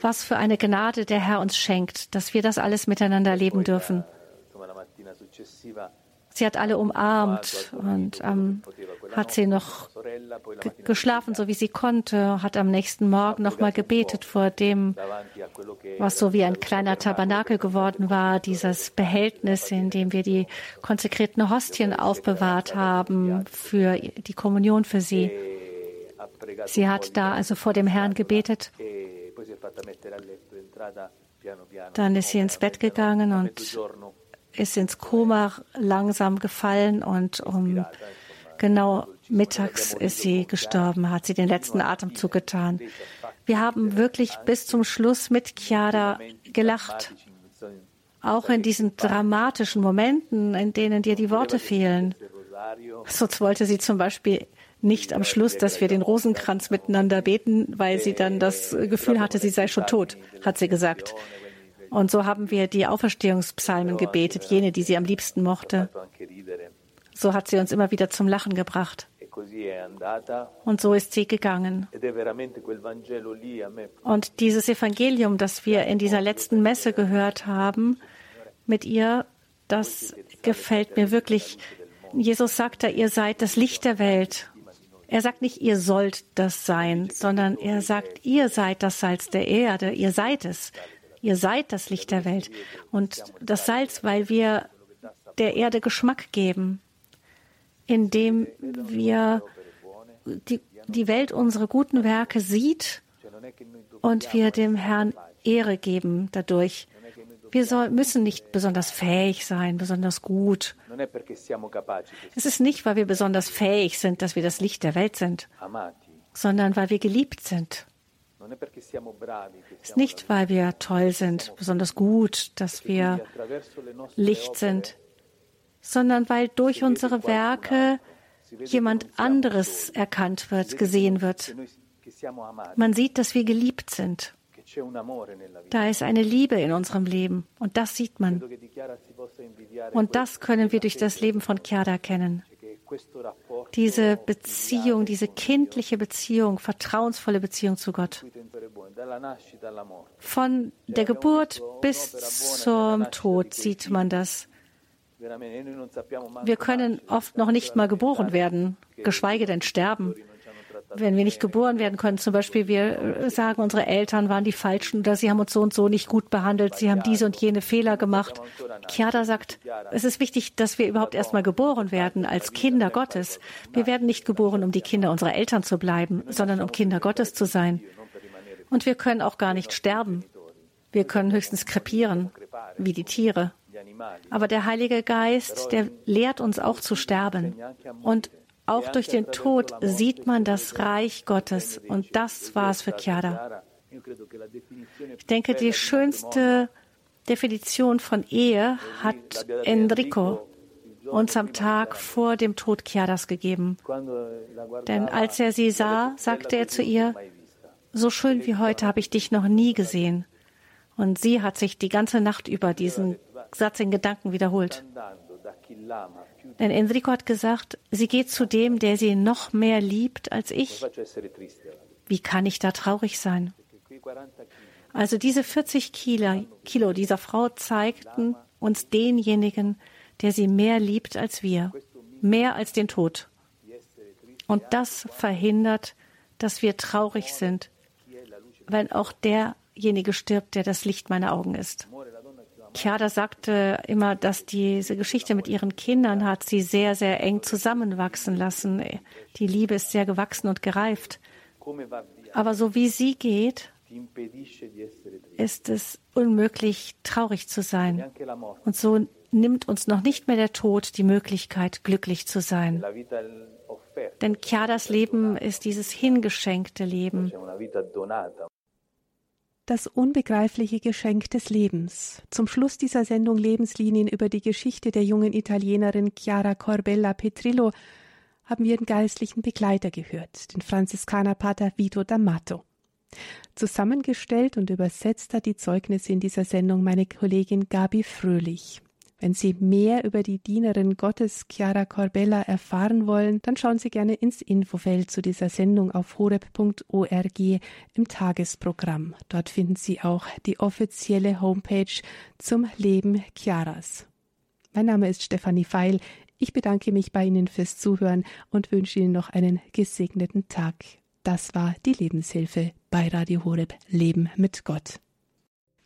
was für eine Gnade der Herr uns schenkt, dass wir das alles miteinander leben dürfen. Sie hat alle umarmt und ähm, hat sie noch geschlafen, so wie sie konnte, hat am nächsten Morgen noch mal gebetet vor dem, was so wie ein kleiner Tabernakel geworden war, dieses Behältnis, in dem wir die konsekrierten Hostien aufbewahrt haben für die Kommunion für sie. Sie hat da also vor dem Herrn gebetet. Dann ist sie ins Bett gegangen und ist ins Koma langsam gefallen und um genau mittags ist sie gestorben, hat sie den letzten Atemzug getan. Wir haben wirklich bis zum Schluss mit Chiara gelacht. Auch in diesen dramatischen Momenten, in denen dir die Worte fehlen. Sonst wollte sie zum Beispiel nicht am Schluss, dass wir den Rosenkranz miteinander beten, weil sie dann das Gefühl hatte, sie sei schon tot, hat sie gesagt. Und so haben wir die Auferstehungspsalmen gebetet, jene, die sie am liebsten mochte. So hat sie uns immer wieder zum Lachen gebracht. Und so ist sie gegangen. Und dieses Evangelium, das wir in dieser letzten Messe gehört haben, mit ihr, das gefällt mir wirklich. Jesus sagt da, ihr seid das Licht der Welt. Er sagt nicht, ihr sollt das sein, sondern er sagt, ihr seid das Salz der Erde, ihr seid es. Ihr seid das Licht der Welt. Und das Salz, weil wir der Erde Geschmack geben, indem wir die, die Welt unsere guten Werke sieht und wir dem Herrn Ehre geben dadurch. Wir soll, müssen nicht besonders fähig sein, besonders gut. Es ist nicht, weil wir besonders fähig sind, dass wir das Licht der Welt sind, sondern weil wir geliebt sind. Es ist nicht, weil wir toll sind, besonders gut, dass wir Licht sind, sondern weil durch unsere Werke jemand anderes erkannt wird, gesehen wird. Man sieht, dass wir geliebt sind. Da ist eine Liebe in unserem Leben und das sieht man. Und das können wir durch das Leben von Chiara kennen. Diese Beziehung, diese kindliche Beziehung, vertrauensvolle Beziehung zu Gott. Von der Geburt bis zum Tod sieht man das. Wir können oft noch nicht mal geboren werden, geschweige denn sterben wenn wir nicht geboren werden können, zum Beispiel wir äh, sagen, unsere Eltern waren die Falschen oder sie haben uns so und so nicht gut behandelt, sie haben diese und jene Fehler gemacht. Chiara sagt, es ist wichtig, dass wir überhaupt erstmal geboren werden als Kinder Gottes. Wir werden nicht geboren, um die Kinder unserer Eltern zu bleiben, sondern um Kinder Gottes zu sein. Und wir können auch gar nicht sterben. Wir können höchstens krepieren, wie die Tiere. Aber der Heilige Geist, der lehrt uns auch zu sterben. Und auch durch den Tod sieht man das Reich Gottes. Und das war es für Chiara. Ich denke, die schönste Definition von Ehe hat Enrico uns am Tag vor dem Tod Chiaras gegeben. Denn als er sie sah, sagte er zu ihr, so schön wie heute habe ich dich noch nie gesehen. Und sie hat sich die ganze Nacht über diesen Satz in Gedanken wiederholt. Denn Enrico hat gesagt, sie geht zu dem, der sie noch mehr liebt als ich. Wie kann ich da traurig sein? Also diese 40 Kilo, dieser Frau zeigten uns denjenigen, der sie mehr liebt als wir, mehr als den Tod. Und das verhindert, dass wir traurig sind, weil auch derjenige stirbt, der das Licht meiner Augen ist. Chiara sagte immer, dass diese Geschichte mit ihren Kindern hat sie sehr, sehr eng zusammenwachsen lassen. Die Liebe ist sehr gewachsen und gereift. Aber so wie sie geht, ist es unmöglich, traurig zu sein. Und so nimmt uns noch nicht mehr der Tod die Möglichkeit, glücklich zu sein. Denn Chiaras Leben ist dieses hingeschenkte Leben das unbegreifliche Geschenk des Lebens. Zum Schluss dieser Sendung Lebenslinien über die Geschichte der jungen Italienerin Chiara Corbella Petrillo haben wir den geistlichen Begleiter gehört, den Franziskanerpater Vito D'Amato. Zusammengestellt und übersetzt hat die Zeugnisse in dieser Sendung meine Kollegin Gabi Fröhlich. Wenn Sie mehr über die Dienerin Gottes Chiara Corbella erfahren wollen, dann schauen Sie gerne ins Infofeld zu dieser Sendung auf horeb.org im Tagesprogramm. Dort finden Sie auch die offizielle Homepage zum Leben Chiaras. Mein Name ist Stefanie Feil. Ich bedanke mich bei Ihnen fürs Zuhören und wünsche Ihnen noch einen gesegneten Tag. Das war die Lebenshilfe bei Radio Horeb Leben mit Gott.